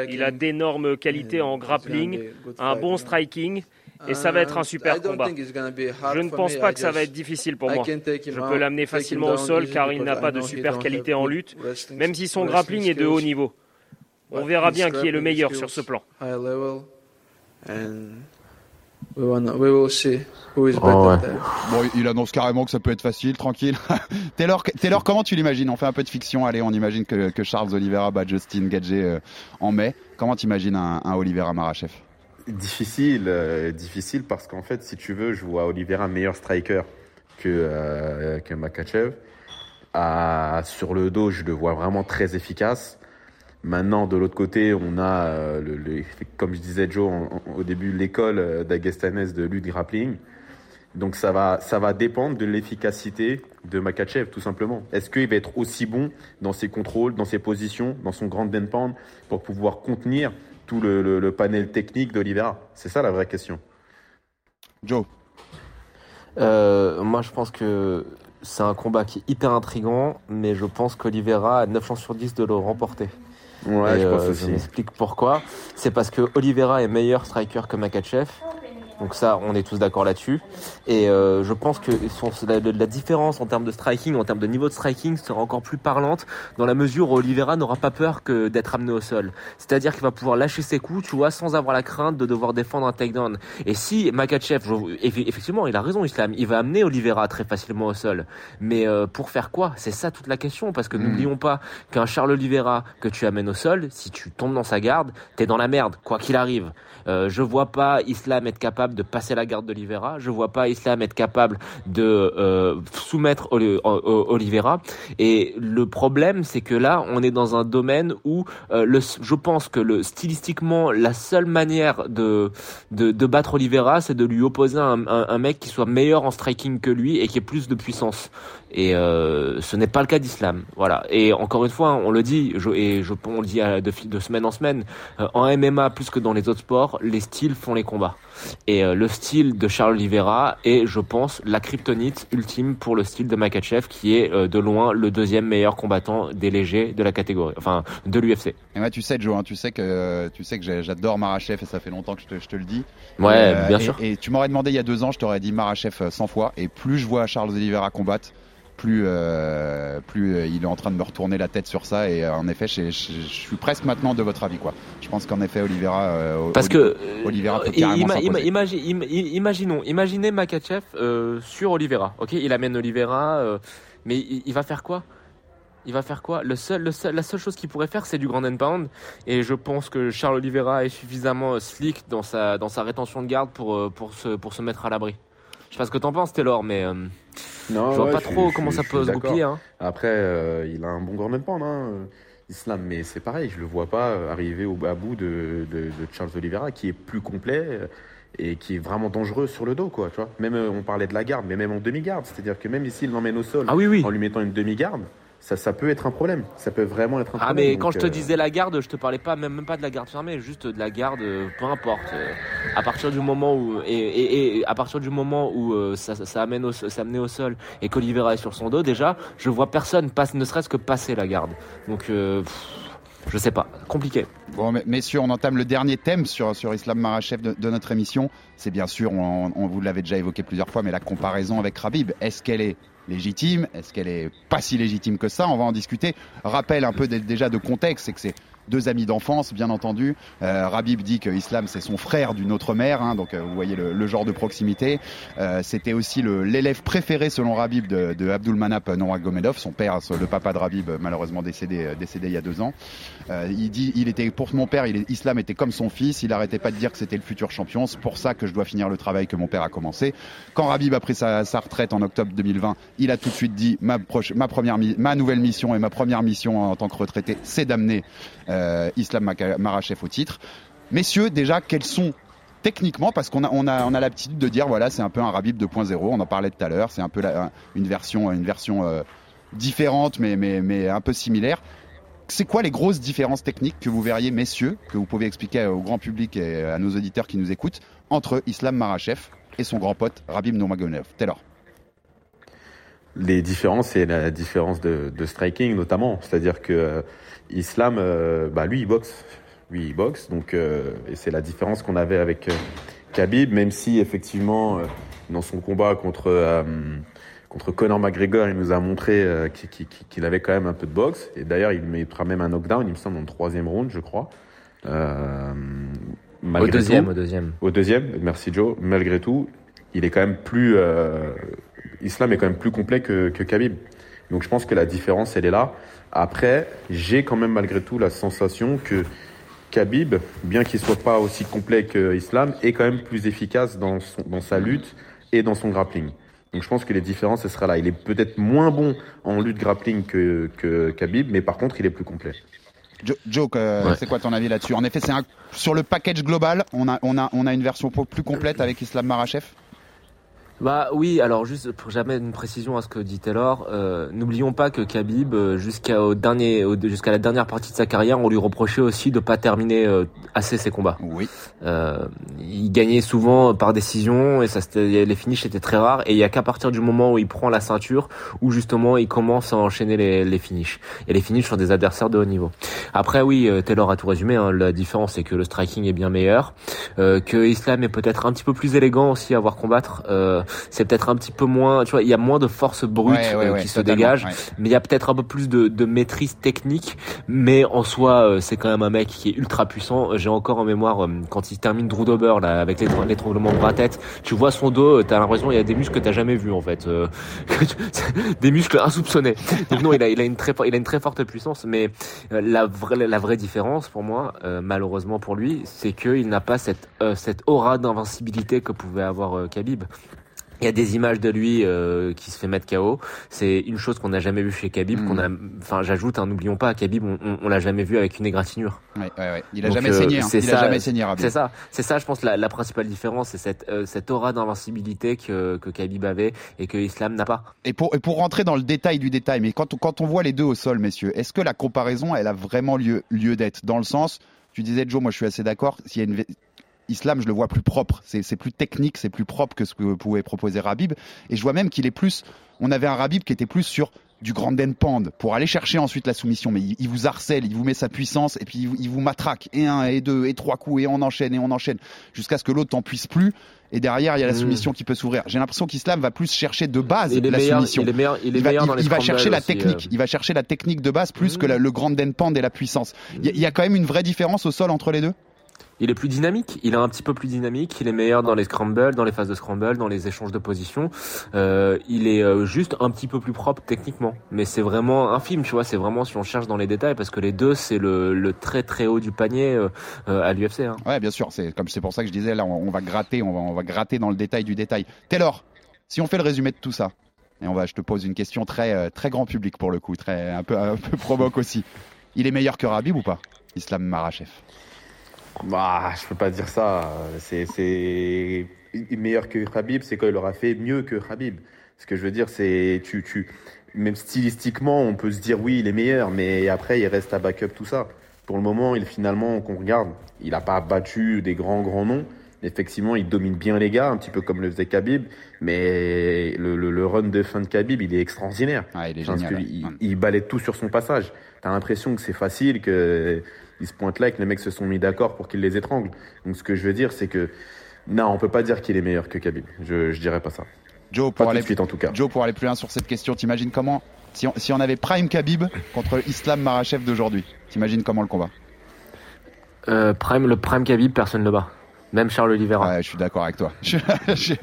[SPEAKER 4] Il a d'énormes qualités en grappling, un bon striking et ça va être un super combat. Je ne pense pas que ça va être difficile pour moi. Je peux l'amener facilement au sol car il n'a pas de super qualité en lutte, même si son grappling est de haut niveau. On verra bien qui est le meilleur sur ce plan.
[SPEAKER 13] We wanna, we will see who is better
[SPEAKER 6] oh, ouais. Bon, il annonce carrément que ça peut être facile, tranquille. Taylor, Taylor, comment tu l'imagines? On fait un peu de fiction. Allez, on imagine que, que Charles Oliveira bat Justin Gadget euh, en mai. Comment t'imagines un, un Oliveira Marachev?
[SPEAKER 8] Difficile, euh, difficile parce qu'en fait, si tu veux, je vois Oliveira meilleur striker que euh, que Makachev. À, sur le dos, je le vois vraiment très efficace. Maintenant, de l'autre côté, on a, euh, le, le, comme je disais Joe en, en, au début, l'école d'Aguestanes de lutte grappling. Donc ça va, ça va dépendre de l'efficacité de Makachev, tout simplement. Est-ce qu'il va être aussi bon dans ses contrôles, dans ses positions, dans son grand pound pour pouvoir contenir tout le, le, le panel technique d'Olivera? C'est ça la vraie question.
[SPEAKER 6] Joe
[SPEAKER 7] euh, Moi, je pense que c'est un combat qui est hyper intrigant, mais je pense qu'Olivera a 9 chances sur 10 de le remporter.
[SPEAKER 8] Ouais, je pense
[SPEAKER 7] euh,
[SPEAKER 8] aussi.
[SPEAKER 7] Je m'explique pourquoi. C'est parce que Oliveira est meilleur striker que Makachev. Donc ça, on est tous d'accord là-dessus. Et euh, je pense que son, la, la, différence en termes de striking, en termes de niveau de striking, sera encore plus parlante dans la mesure où Oliveira n'aura pas peur que d'être amené au sol. C'est-à-dire qu'il va pouvoir lâcher ses coups, tu vois, sans avoir la crainte de devoir défendre un takedown. Et si Makachev, effectivement, il a raison, Islam, il va amener Oliveira très facilement au sol. Mais euh, pour faire quoi? C'est ça toute la question, parce que mmh. n'oublions pas qu'un Charles Oliveira que tu amènes au sol, si tu tombes dans sa garde, t'es dans la merde, quoi qu'il arrive. Euh, je vois pas Islam être capable de passer la garde d'Olivera. Je vois pas Islam être capable de euh, soumettre Olivera. Et le problème, c'est que là, on est dans un domaine où euh, le, je pense que le stylistiquement, la seule manière de de, battre Olivera, c'est de lui opposer un, un, mec qui soit meilleur en striking que lui et qui ait plus de puissance. Et euh, ce n'est pas le cas d'Islam. Voilà. Et encore une fois, on le dit, et je, on le dit de, de semaine en semaine, euh, en MMA plus que dans les autres sports, les styles font les combats. Et euh, le style de Charles Oliveira est, je pense, la kryptonite ultime pour le style de Makachev, qui est euh, de loin le deuxième meilleur combattant des légers de la catégorie, enfin de l'UFC.
[SPEAKER 6] Et moi, tu sais, Joe, hein, tu sais que tu sais que j'adore Marachev et ça fait longtemps que je te, je te le dis.
[SPEAKER 7] Ouais, euh, bien
[SPEAKER 6] et,
[SPEAKER 7] sûr.
[SPEAKER 6] Et tu m'aurais demandé il y a deux ans, je t'aurais dit Marachev 100 fois. Et plus je vois Charles Oliveira combattre, plus, euh, plus euh, il est en train de me retourner la tête sur ça. Et euh, en effet, je, je, je, suis presque maintenant de votre avis. quoi. Je pense qu'en effet, Oliveira, euh,
[SPEAKER 7] Parce que
[SPEAKER 6] Oliveira peut carrément
[SPEAKER 7] ima,
[SPEAKER 6] s'imposer.
[SPEAKER 7] imagine, im, imaginons, imaginez Makachev sur Oliveira. Ok, il amène Oliveira, mais il, il va faire quoi? Il va faire quoi? Le seul, le seul, La seule chose qu'il pourrait faire, c'est du grand and pound. Et je pense que Charles Oliveira est suffisamment slick dans sa, dans sa rétention de garde pour, pour, se, pour se mettre à l'abri. Je sais pas ce que t'en penses, Taylor, mais euh,
[SPEAKER 8] non,
[SPEAKER 7] je vois
[SPEAKER 8] ouais,
[SPEAKER 7] pas
[SPEAKER 8] je
[SPEAKER 7] trop
[SPEAKER 8] suis-
[SPEAKER 7] comment ça peut se goupiller. Hein.
[SPEAKER 8] Après, euh, il a un bon and pound, hein, Islam, mais c'est pareil, je le vois pas euh, arriver au à bout de, de, de Charles Oliveira, qui est plus complet et qui est vraiment dangereux sur le dos, quoi. Tu vois même on parlait de la garde, mais même en demi-garde, c'est-à-dire que même ici il l'emmène au sol,
[SPEAKER 7] Ah oui, oui.
[SPEAKER 8] en lui mettant une demi-garde, ça, ça peut être un problème. Ça peut vraiment être un
[SPEAKER 7] Ah
[SPEAKER 8] problème.
[SPEAKER 7] mais
[SPEAKER 8] donc,
[SPEAKER 7] quand je te
[SPEAKER 8] euh,
[SPEAKER 7] disais la garde, je te parlais pas même, même pas de la garde fermée, juste de la garde, euh, peu importe. euh, à partir du moment où et, et, et à partir du moment où ça, ça amène au, ça amené au sol et qu'Olivera est sur son dos, déjà, je vois personne passe, ne serait-ce que passer la garde. Donc euh, pff, je sais pas, compliqué.
[SPEAKER 6] Bon, mais- messieurs, on entame le dernier thème sur, sur Islam Marachev de, de notre émission. C'est bien sûr, on, on vous l'avait déjà évoqué plusieurs fois, mais la comparaison avec Rabib, est-ce qu'elle est légitime Est-ce qu'elle est pas si légitime que ça? On va en discuter. Rappel un peu dé- déjà de contexte, c'est que c'est deux amis d'enfance, bien entendu. Euh, Rabib dit que Islam c'est son frère d'une autre mère, hein, donc euh, vous voyez le, le genre de proximité. Euh, C'était aussi l'élève préféré selon Rabib de, de Abdulmanap Nurmagomedov, son père, le papa de Rabib, malheureusement décédé, décédé il y a deux ans. Il dit, il était pour mon père, il Islam était comme son fils. Il arrêtait pas de dire que c'était le futur champion. C'est pour ça que je dois finir le travail que mon père a commencé. Quand Rabib a pris sa, sa retraite en octobre 2020, il a tout de suite dit ma, proche, ma première, mi- ma nouvelle mission et ma première mission en tant que retraité, c'est d'amener euh, Islam Maka- Marachev au titre. Messieurs, déjà, quels sont techniquement, parce qu'on a, on a, on a l'habitude de dire, voilà, c'est un peu un Rabib 2.0. On en parlait tout à l'heure. C'est un peu une version, une version euh, différente, mais, mais, mais un peu similaire. C'est quoi les grosses différences techniques que vous verriez, messieurs, que vous pouvez expliquer au grand public et à nos auditeurs qui nous écoutent, entre Islam Marachev et son grand pote Rabib Nurmagomedov? Taylor.
[SPEAKER 8] Les différences, c'est la différence de, de striking notamment. C'est-à-dire que euh, Islam, euh, bah, lui, il boxe. Lui, il boxe. Donc, euh, et c'est la différence qu'on avait avec euh, Khabib, même si effectivement, dans son combat contre, contre Conor McGregor, il nous a montré qu'il avait quand même un peu de boxe. Et d'ailleurs, il mettra même un knockdown, il me semble, dans le troisième round, je crois. Malgré
[SPEAKER 7] deuxième,
[SPEAKER 8] tout-
[SPEAKER 7] au deuxième.
[SPEAKER 8] Au deuxième, merci Joe. Malgré tout, il est quand même plus. Islam est quand même plus complet que, que Khabib. Donc je pense que la différence, elle est là. Après, j'ai quand même malgré tout la sensation que Khabib, bien qu'il soit pas aussi complet que Islam, est quand même plus efficace dans, son, dans sa lutte et dans son grappling. Donc je pense que les différences, ce sera là. Il est peut-être moins bon en lutte grappling que, que Khabib, mais par contre, il est plus complet.
[SPEAKER 6] Jo- Joe, euh,
[SPEAKER 8] Ouais.
[SPEAKER 6] c'est quoi ton avis là-dessus? En effet, c'est un, sur le package global, on a, on, a, on a une version plus complète avec Islam Marachev?
[SPEAKER 7] Bah oui, alors juste pour jamais une précision à ce que dit Taylor, euh, n'oublions pas que Khabib euh, jusqu'à au dernier jusqu'à la dernière partie de sa carrière, on lui reprochait aussi de pas terminer euh, assez ses combats.
[SPEAKER 6] Oui.
[SPEAKER 7] Euh, il gagnait souvent par décision et ça les finishes étaient très rares et il y a qu'à partir du moment où il prend la ceinture où justement il commence à enchaîner les, les finishes et les finishes sur des adversaires de haut niveau. Après oui, Taylor a tout résumé, hein, la différence c'est que le striking est bien meilleur, que Islam est peut-être un petit peu plus élégant aussi à voir combattre c'est peut-être un petit peu moins, tu vois, il y a moins de force brute euh, qui se dégage, mais il y a peut-être un peu plus de, de, maîtrise technique. Mais en soi, euh, c'est quand même un mec qui est ultra puissant. J'ai encore en mémoire euh, quand il termine Drew Dober là avec l'étranglement de bras-tête, tu vois son dos, t'as l'impression il y a des muscles que t'as jamais vu en fait, des muscles insoupçonnés. Donc non, il a, il a une très, il a une très forte puissance, mais la vraie, la vraie différence pour moi, malheureusement pour lui, c'est qu'il n'a pas cette, cette aura d'invincibilité que pouvait avoir Khabib. Il y a des images de lui euh, qui se fait mettre KO. C'est une chose qu'on n'a jamais vu chez Khabib. Qu'on a, mm. enfin, j'ajoute, hein, n'oublions pas, Khabib, on, on, l'a jamais vu avec une égratignure.
[SPEAKER 6] Ouais, ouais, ouais. Il a jamais saigné. Hein. Il ça, a jamais saigné.
[SPEAKER 7] C'est ça, c'est ça. Je pense la, la principale différence, c'est cette, euh, cette aura d'invincibilité que, que Khabib avait et que Islam n'a pas.
[SPEAKER 6] Et pour, et pour rentrer dans le détail du détail, mais quand, quand on voit les deux au sol, messieurs, est-ce que la comparaison, elle a vraiment lieu, lieu d'être? Dans le sens tu disais Joe, moi je suis assez d'accord. S'il y a une Islam, je le vois plus propre. C'est plus technique, c'est plus propre que ce que pouvait proposer Rabib. Et je vois même qu'il est plus. On avait un Rabib qui était plus sur du grand pand pour aller chercher ensuite la soumission. Mais il, vous harcèle, il vous met sa puissance et puis il, vous matraque. Et un, et deux, et trois coups, et on enchaîne, et on enchaîne. Jusqu'à ce que l'autre t'en puisse plus. Et derrière, il y a la mmh. soumission qui peut s'ouvrir. J'ai l'impression qu'Islam va plus chercher de base la soumission.
[SPEAKER 7] Il, est meilleur, il, est
[SPEAKER 6] va,
[SPEAKER 7] dans il
[SPEAKER 6] va chercher la technique.
[SPEAKER 7] Euh.
[SPEAKER 6] Il va chercher la technique de base plus mmh. que le grand pand et la puissance. Il y, a quand même une vraie différence au sol entre les deux?
[SPEAKER 7] Il est plus dynamique, il est un petit peu plus dynamique, il est meilleur dans les scrambles, dans les phases de scramble, dans les échanges de position. Euh, il est euh, juste un petit peu plus propre techniquement, mais c'est vraiment un film, tu vois. C'est vraiment si on cherche dans les détails, parce que les deux c'est le, très très haut du panier euh, euh à l'UFC. Hein.
[SPEAKER 6] Ouais, bien sûr. C'est comme c'est pour ça que je disais là, on, va gratter, on va, on va gratter dans le détail du détail. Taylor, si on fait le résumé de tout ça, et on va, je te pose une question très très grand public pour le coup, très un peu un peu provoque aussi. Il est meilleur que Rabib ou pas, Islam Marachev?
[SPEAKER 8] Bah, je peux pas dire ça. C'est, c'est meilleur que Khabib, c'est quand il aura fait mieux que Khabib. Ce que je veux dire, c'est tu, tu, même stylistiquement, on peut se dire oui, il est meilleur, mais après, il reste à backup tout ça. Pour le moment, il finalement, qu'on regarde, il n'a pas battu des grands grands noms. Effectivement, il domine bien les gars, un petit peu comme le faisait Khabib, mais le, le, run de fin de Khabib, il est extraordinaire.
[SPEAKER 6] Ah, il est génial.
[SPEAKER 8] Il, il balaie tout sur son passage. T'as l'impression que c'est facile, que ils se pointent là et que les mecs se sont mis d'accord pour qu'ils les étranglent. Donc ce que je veux dire, c'est que non, on peut pas dire qu'il est meilleur que Khabib. Je, je dirais pas ça.
[SPEAKER 6] Joe, pour aller suite en tout cas. Joe, pour aller plus loin sur cette question, t'imagines comment si on, si on avait Prime Khabib contre Islam Marachev d'aujourd'hui, t'imagines comment le combat?
[SPEAKER 7] Euh, Prime, le Prime Khabib, personne ne le bat. Même Charles Oliveira.
[SPEAKER 6] Ouais, je suis d'accord avec toi. Je, je,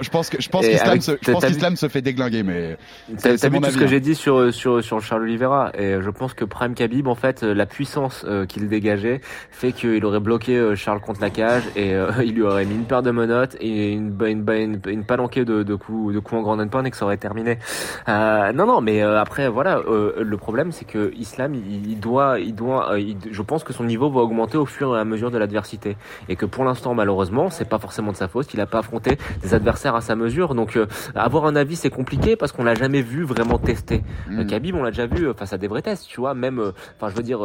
[SPEAKER 6] je, pense que je pense qu'Islam se, je pense qu'Islam se fait déglinguer, mais
[SPEAKER 7] t'as vu tout ce que j'ai dit sur sur sur Charles Oliveira et je pense que Prime Khabib en fait la puissance euh, qu'il dégageait fait qu'il aurait bloqué euh, Charles contre la cage et euh, il lui aurait mis une paire de menottes et une une, une, une palanquée de, de coups de coups en grand pound et que ça aurait terminé. non non mais après voilà le problème c'est que Islam il, il doit il doit je pense que son niveau va augmenter au fur et à mesure de l'adversité et que pour l'instant malheureusement, c'est pas forcément de sa faute. Il a pas affronté des adversaires à sa mesure. Donc euh, avoir un avis c'est compliqué parce qu'on l'a jamais vu vraiment tester. Mm. Khabib, on l'a déjà vu euh, face à des vrais tests, tu vois. Même, euh, enfin, je veux dire,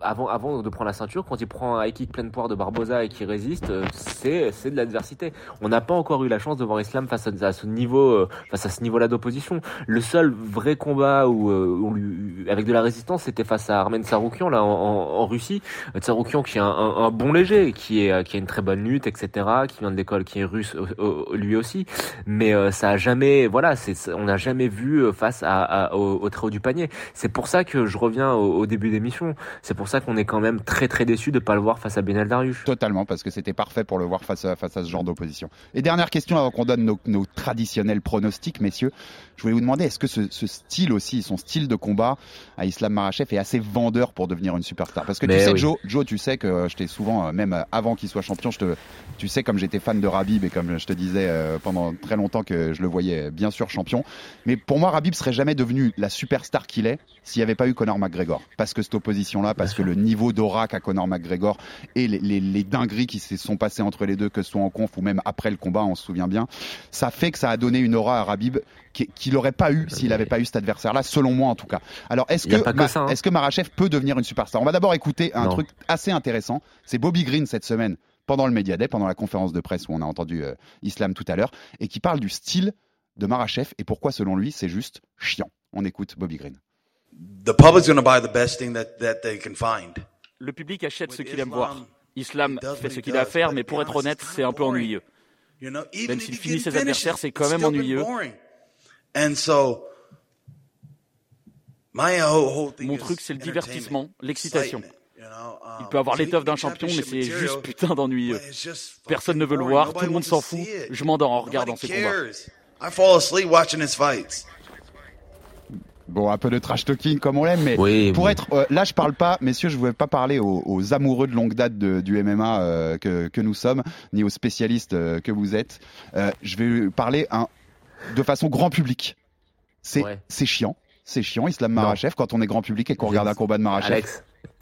[SPEAKER 7] avant, avant de prendre la ceinture, quand il prend un high kick plein de poire de Barbosa et qui résiste, c'est c'est de l'adversité. On n'a pas encore eu la chance de voir Islam face à, ce niveau, face à ce niveau-là d'opposition. Le seul vrai combat où, on lui, avec de la résistance, c'était face à Armen Saroukian là en, en, Russie. Saroukian qui est un, un, bon léger, qui est qui a une très bonne lutte, etc., qui vient de l'école, qui est russe lui aussi. Mais euh, ça a jamais, voilà, on n'a jamais vu euh, face à, au, très haut du panier. C'est pour ça que je reviens au, début d'émission. C'est pour ça qu'on est quand même très très déçu de pas le voir face à Benel Darius.
[SPEAKER 6] Totalement, parce que c'était parfait pour le voir face à, face à ce genre d'opposition. Et dernière question avant qu'on donne nos, nos traditionnels pronostics, messieurs. Je voulais vous demander, est-ce que ce, ce, style aussi, son style de combat à Islam Marachev est assez vendeur pour devenir une superstar? Parce que tu sais, Joe, Joe, tu sais que je t'ai souvent, euh, même avant qu'il soit champion. Je te, tu sais, comme j'étais fan de Rabib et comme je te disais euh, pendant très longtemps que je le voyais bien sûr champion. Mais pour moi, Rabib serait jamais devenu la superstar qu'il est s'il n'y avait pas eu Conor McGregor. Parce que cette opposition-là, parce que le niveau d'aura qu'a Conor McGregor et les, les, les dingueries qui se sont passées entre les deux, que ce soit en conf ou même après le combat, on se souvient bien, ça fait que ça a donné une aura à Rabib qu'il n'aurait pas eu s'il n'avait pas eu cet adversaire-là, selon moi en tout cas. Alors est-ce que,
[SPEAKER 7] que, hein.
[SPEAKER 6] est-ce que Marachev peut devenir une superstar? On va d'abord écouter un truc assez intéressant. C'est Bobby Green cette semaine pendant le Media Day, pendant la conférence de presse où on a entendu euh, Islam tout à l'heure, et qui parle du style de Marachev et pourquoi selon lui c'est juste chiant. On écoute Bobby Green.
[SPEAKER 14] The public's going to buy the best thing that, that they can find.
[SPEAKER 15] Le public achète ce qu'il aime voir. Islam fait ce qu'il a à faire, mais pour être honnête, c'est un peu ennuyeux. Même s'il finit ses adversaires, c'est quand même ennuyeux. Mon truc, c'est le divertissement, l'excitation. Il peut avoir l'étoffe d'un champion, mais c'est juste putain d'ennuyeux. Personne ne veut le voir, tout le monde s'en fout. Je m'endors en regardant ses combats.
[SPEAKER 6] Bon, un peu de trash talking comme on l'aime, mais pour être euh, là, je parle pas, messieurs, je ne voulais pas parler aux, amoureux de longue date du MMA euh, que, que, nous sommes, ni aux spécialistes euh, que vous êtes. je vais parler un, de façon grand public. C'est c'est chiant, c'est chiant, Islam Marachev, quand on est grand public et qu'on regarde un combat de Marachev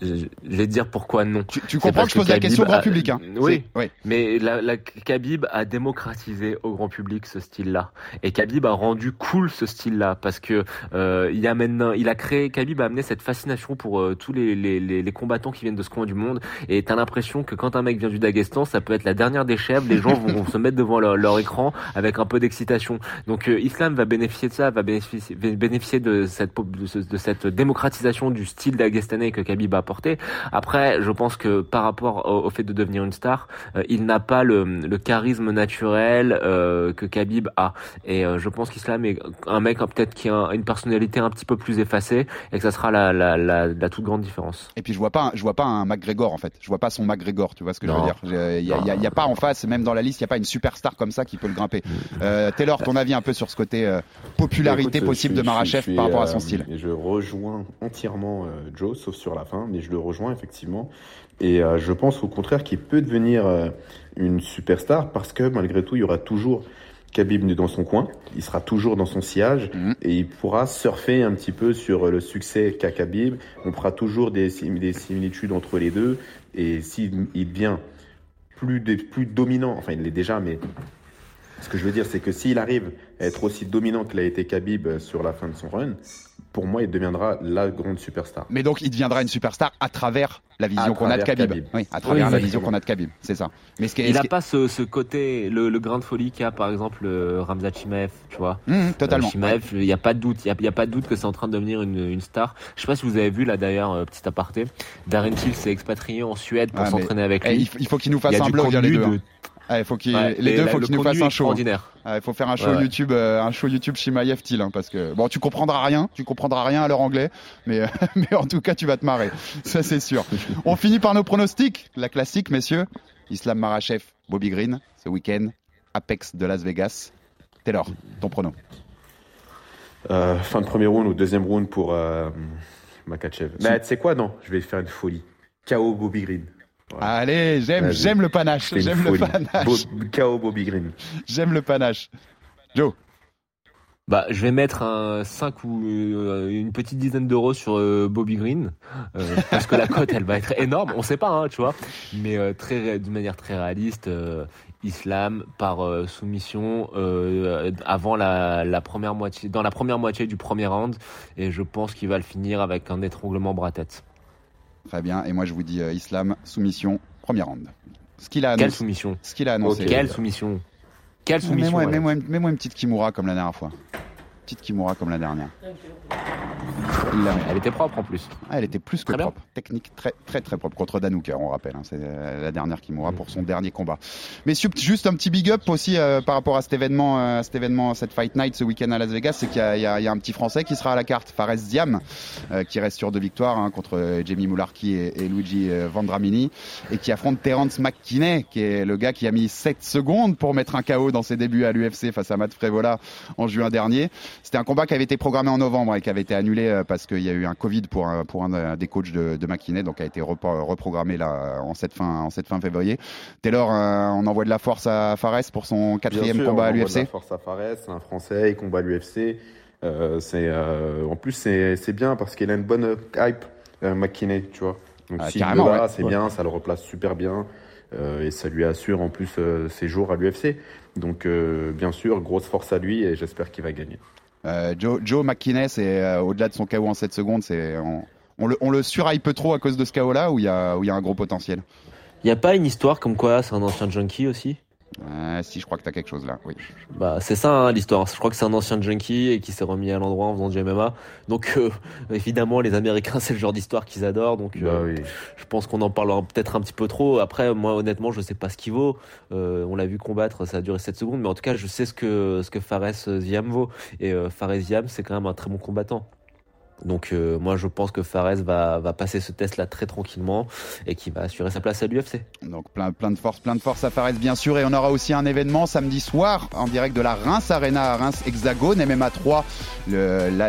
[SPEAKER 7] je vais te dire pourquoi non.
[SPEAKER 6] Tu, comprends que je pose la question au grand public, hein
[SPEAKER 7] Oui, oui. Mais la, la, Khabib a démocratisé au grand public ce style-là, et Khabib a rendu cool ce style-là parce que euh, il a maintenant, il a créé, Khabib a amené cette fascination pour euh, tous les, les, les, combattants qui viennent de ce coin du monde, et t'as l'impression que quand un mec vient du Daghestan, ça peut être la dernière des chèvres, les gens vont, se mettre devant leur, écran avec un peu d'excitation. Donc euh, Islam va bénéficier de ça, va bénéficier, bénéficier de cette de, cette démocratisation du style dagestanais que Khabib a apporter. Après, je pense que par rapport au, fait de devenir une star, euh, il n'a pas le, le, charisme naturel euh, que Khabib a. Et euh, je pense qu'Islam est un mec peut-être qui a une personnalité un petit peu plus effacée et que ça sera la, la, la, la, toute grande différence.
[SPEAKER 6] Et puis je vois pas, je vois pas un McGregor en fait. Je vois pas son McGregor. Tu vois ce que je veux dire Il y, a, y, a, pas en face, même dans la liste, il y a pas une superstar comme ça qui peut le grimper. Euh, Taylor, ton avis un peu sur ce côté popularité possible de Marachev par rapport à son style?
[SPEAKER 8] Je rejoins entièrement Joe, sauf sur la fin je le rejoins effectivement. Et euh, je pense au contraire qu'il peut devenir euh, une superstar parce que malgré tout, il y aura toujours Khabib dans son coin, il sera toujours dans son sillage mhm. et il pourra surfer un petit peu sur le succès qu'a Khabib. On fera toujours des, des similitudes entre les deux et s'il devient plus, plus dominant, enfin il l'est déjà, mais ce que je veux dire, c'est que s'il arrive à être aussi dominant qu'il a été Khabib sur la fin de son run, pour moi, il deviendra la grande superstar.
[SPEAKER 6] Mais donc, il deviendra une superstar à travers la vision qu'on a de Khabib. Oui, à travers la vision qu'on a de Khabib, c'est ça.
[SPEAKER 7] Mais ce il n'a pas ce, ce, côté, le, le, grain de folie qu'a par exemple euh, Ramzat Chimaev, tu vois.
[SPEAKER 6] Mmh, totalement.
[SPEAKER 7] Euh, il n'y a pas de doute, il n'y a, pas de doute que c'est en train de devenir une, une star. Je sais pas si vous avez vu là d'ailleurs, euh, petit aparté, Darren Till s'est expatrié en Suède pour s'entraîner avec
[SPEAKER 6] eh,
[SPEAKER 7] lui.
[SPEAKER 6] il faut qu'il nous fasse un blog, les deux. Ah, il faut qu'il les deux, faut qu'ils nous fassent un show.
[SPEAKER 7] Hein.
[SPEAKER 6] Ah, il faut faire un show YouTube, euh, un show YouTube Shimaev Til, hein, parce que bon, tu comprendras rien, tu comprendras rien à leur anglais, mais mais en tout cas, tu vas te marrer, ça c'est sûr. On finit par nos pronostics, la classique, messieurs. Islam Marachev, Bobby Green, ce week-end, Apex de Las Vegas. Taylor, ton prono.
[SPEAKER 8] Euh, fin de premier round ou deuxième round pour euh, Makachev. Mais tu sais quoi, non, je vais faire une folie. KO Bobby Green.
[SPEAKER 6] Allez, j'aime, j'aime le panache. J'aime le panache.
[SPEAKER 8] KO Bobby Green.
[SPEAKER 6] J'aime le panache. Joe.
[SPEAKER 7] Bah, je vais mettre un 5 ou euh, une petite dizaine d'euros sur euh, Bobby Green euh, parce que la cote elle va être énorme. On sait pas, hein, tu vois, mais très d'une manière très réaliste. Islam par soumission avant la, la, première moitié, dans la première moitié du premier round, et je pense qu'il va le finir avec un étranglement bras-tête.
[SPEAKER 6] Très bien. Et moi, je vous dis euh, Islam, soumission, première round.
[SPEAKER 7] Ce qu'il a annoncé. Quelle soumission
[SPEAKER 6] Ce qu'il a annoncé.
[SPEAKER 7] Quelle soumission Quelle soumission
[SPEAKER 6] Mets-moi une petite Kimura comme la dernière fois. Petite Kimura comme la dernière.
[SPEAKER 7] Elle était propre en plus.
[SPEAKER 6] Ah, elle était plus que propre. Technique très très très propre contre Danouker, on rappelle. Hein. C'est euh, la dernière qui mourra pour son dernier combat. Mais juste un petit big up aussi euh, par rapport à cet événement, euh, cet événement, cette Fight Night ce week-end à Las Vegas, c'est qu'il y, y, a un petit Français qui sera à la carte, Fares Diam, qui reste sur deux victoires hein, contre Jamie Moularki et, et, Luigi Vandramini, et qui affronte Terence McKinney, qui est le gars qui a mis 7 secondes pour mettre un KO dans ses débuts à l'UFC face à Matt Frevola en juin dernier. C'était un combat qui avait été programmé en novembre et qui avait été annulé parce qu'il y a eu un Covid pour un, pour un des coachs de, de McKinney, donc a été reprogrammé là en cette fin en cette fin février. Taylor, on envoie de la force à Fares pour son quatrième combat à l'UFC. De la
[SPEAKER 8] force à Fares, un Français, il combat à l'UFC. c'est en plus c'est bien parce qu'il a une bonne hype McKinney, tu vois. Donc ah, c'est bien, ça le replace super bien. Euh, et ça lui assure en plus euh, ses jours à l'UFC. Donc euh, bien sûr, grosse force à lui et j'espère qu'il va gagner.
[SPEAKER 6] Joe, Joe McKinney, c'est au-delà de son KO en 7 secondes, c'est on, le, on le trop à cause de ce KO-là ou il y a, y a un gros potentiel?
[SPEAKER 12] Il n'y a pas une histoire comme quoi c'est un ancien junkie aussi?
[SPEAKER 6] Euh, si, je crois que tu as quelque chose là, oui.
[SPEAKER 12] Bah, c'est ça hein, l'histoire. Je crois que c'est un ancien junkie et qui s'est remis à l'endroit en faisant du MMA. Donc, euh, évidemment, les Américains, c'est le genre d'histoire qu'ils adorent. Donc,
[SPEAKER 8] bah euh,
[SPEAKER 12] je pense qu'on en parlera peut-être un petit peu trop. Après, moi, honnêtement, je sais pas ce qu'il vaut. on l'a vu combattre, ça a duré 7 secondes. Mais en tout cas, je sais ce que, ce que Fares Ziam vaut. Et Fares Ziam, c'est quand même un très bon combattant. Donc euh, moi je pense que Fares va, va passer ce test là très tranquillement et qui va assurer sa place à l'UFC.
[SPEAKER 6] Donc plein, plein de force, plein de force à Fares bien sûr et on aura aussi un événement samedi soir en direct de la Reims Arena à Reims Hexagone MMA 3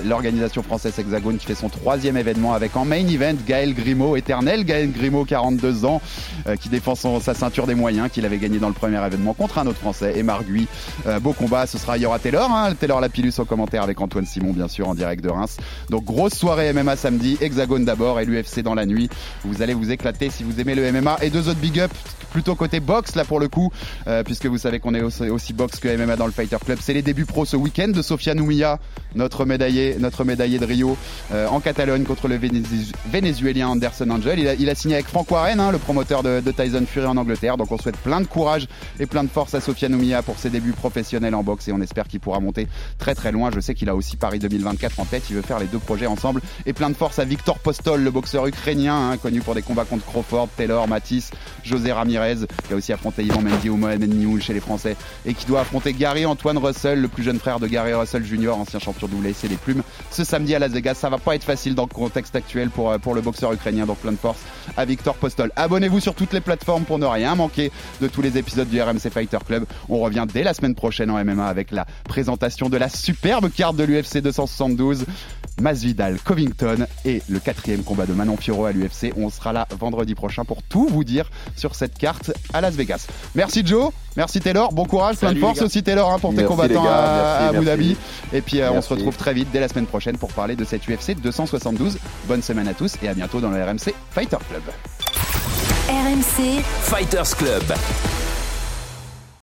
[SPEAKER 6] l'organisation française Hexagone qui fait son troisième événement avec en main event Gaël Grimaud, éternel Gaël Grimaud 42 ans euh, qui défend sa ceinture des moyens qu'il avait gagné dans le premier événement contre un autre français et Margui. Euh, beau combat, ce sera il y aura Taylor, hein, Taylor Lapillus au commentaire avec Antoine Simon bien sûr en direct de Reims. Donc grosse soirée MMA samedi, Hexagone d'abord et l'UFC dans la nuit. Vous allez vous éclater si vous aimez le MMA et deux autres big up plutôt côté boxe là pour le coup, euh, puisque vous savez qu'on est aussi, boxe que MMA dans le Fighter Club. C'est les débuts pro ce week-end de Sofia Noumia, notre médaillé, notre médaillé de Rio euh, en Catalogne contre le Vénézuélien Anderson Angel. Il a, signé avec Frank Warren, hein, le promoteur de, Tyson Fury en Angleterre. Donc on souhaite plein de courage et plein de force à Sofia Noumia pour ses débuts professionnels en boxe et on espère qu'il pourra monter très très loin. Je sais qu'il a aussi Paris 2024 en tête. Il veut faire les deux projets ensemble et plein de force à Victor Postol, le boxeur ukrainien hein, connu pour des combats contre Crawford, Taylor, Matisse, José Ramirez, qui a aussi affronté Ivan Mendy ou Mohamed Nioul chez les Français et qui doit affronter Gary Antoine Russell, le plus jeune frère de Gary Russell Jr., ancien champion WC des plumes, ce samedi à Las Vegas. Ça va pas être facile dans le contexte actuel pour, euh, pour le boxeur ukrainien, donc plein de force à Victor Postol. Abonnez-vous sur toutes les plateformes pour ne rien manquer de tous les épisodes du RMC Fighter Club. On revient dès la semaine prochaine en MMA avec la présentation de la superbe carte de l'UFC 272. Masvidal, Covington et le quatrième combat de Manon Fiorot à l'UFC. On sera là vendredi prochain pour tout vous dire sur cette carte à Las Vegas. Merci Joe, merci Taylor, bon courage, plein de force aussi Taylor hein, pour tes combattants à, Abu Dhabi. Et puis euh, on se retrouve très vite dès la semaine prochaine pour parler de cette UFC 272. Bonne semaine à tous et à bientôt dans le RMC Fighter Club.
[SPEAKER 2] RMC Fighters Club.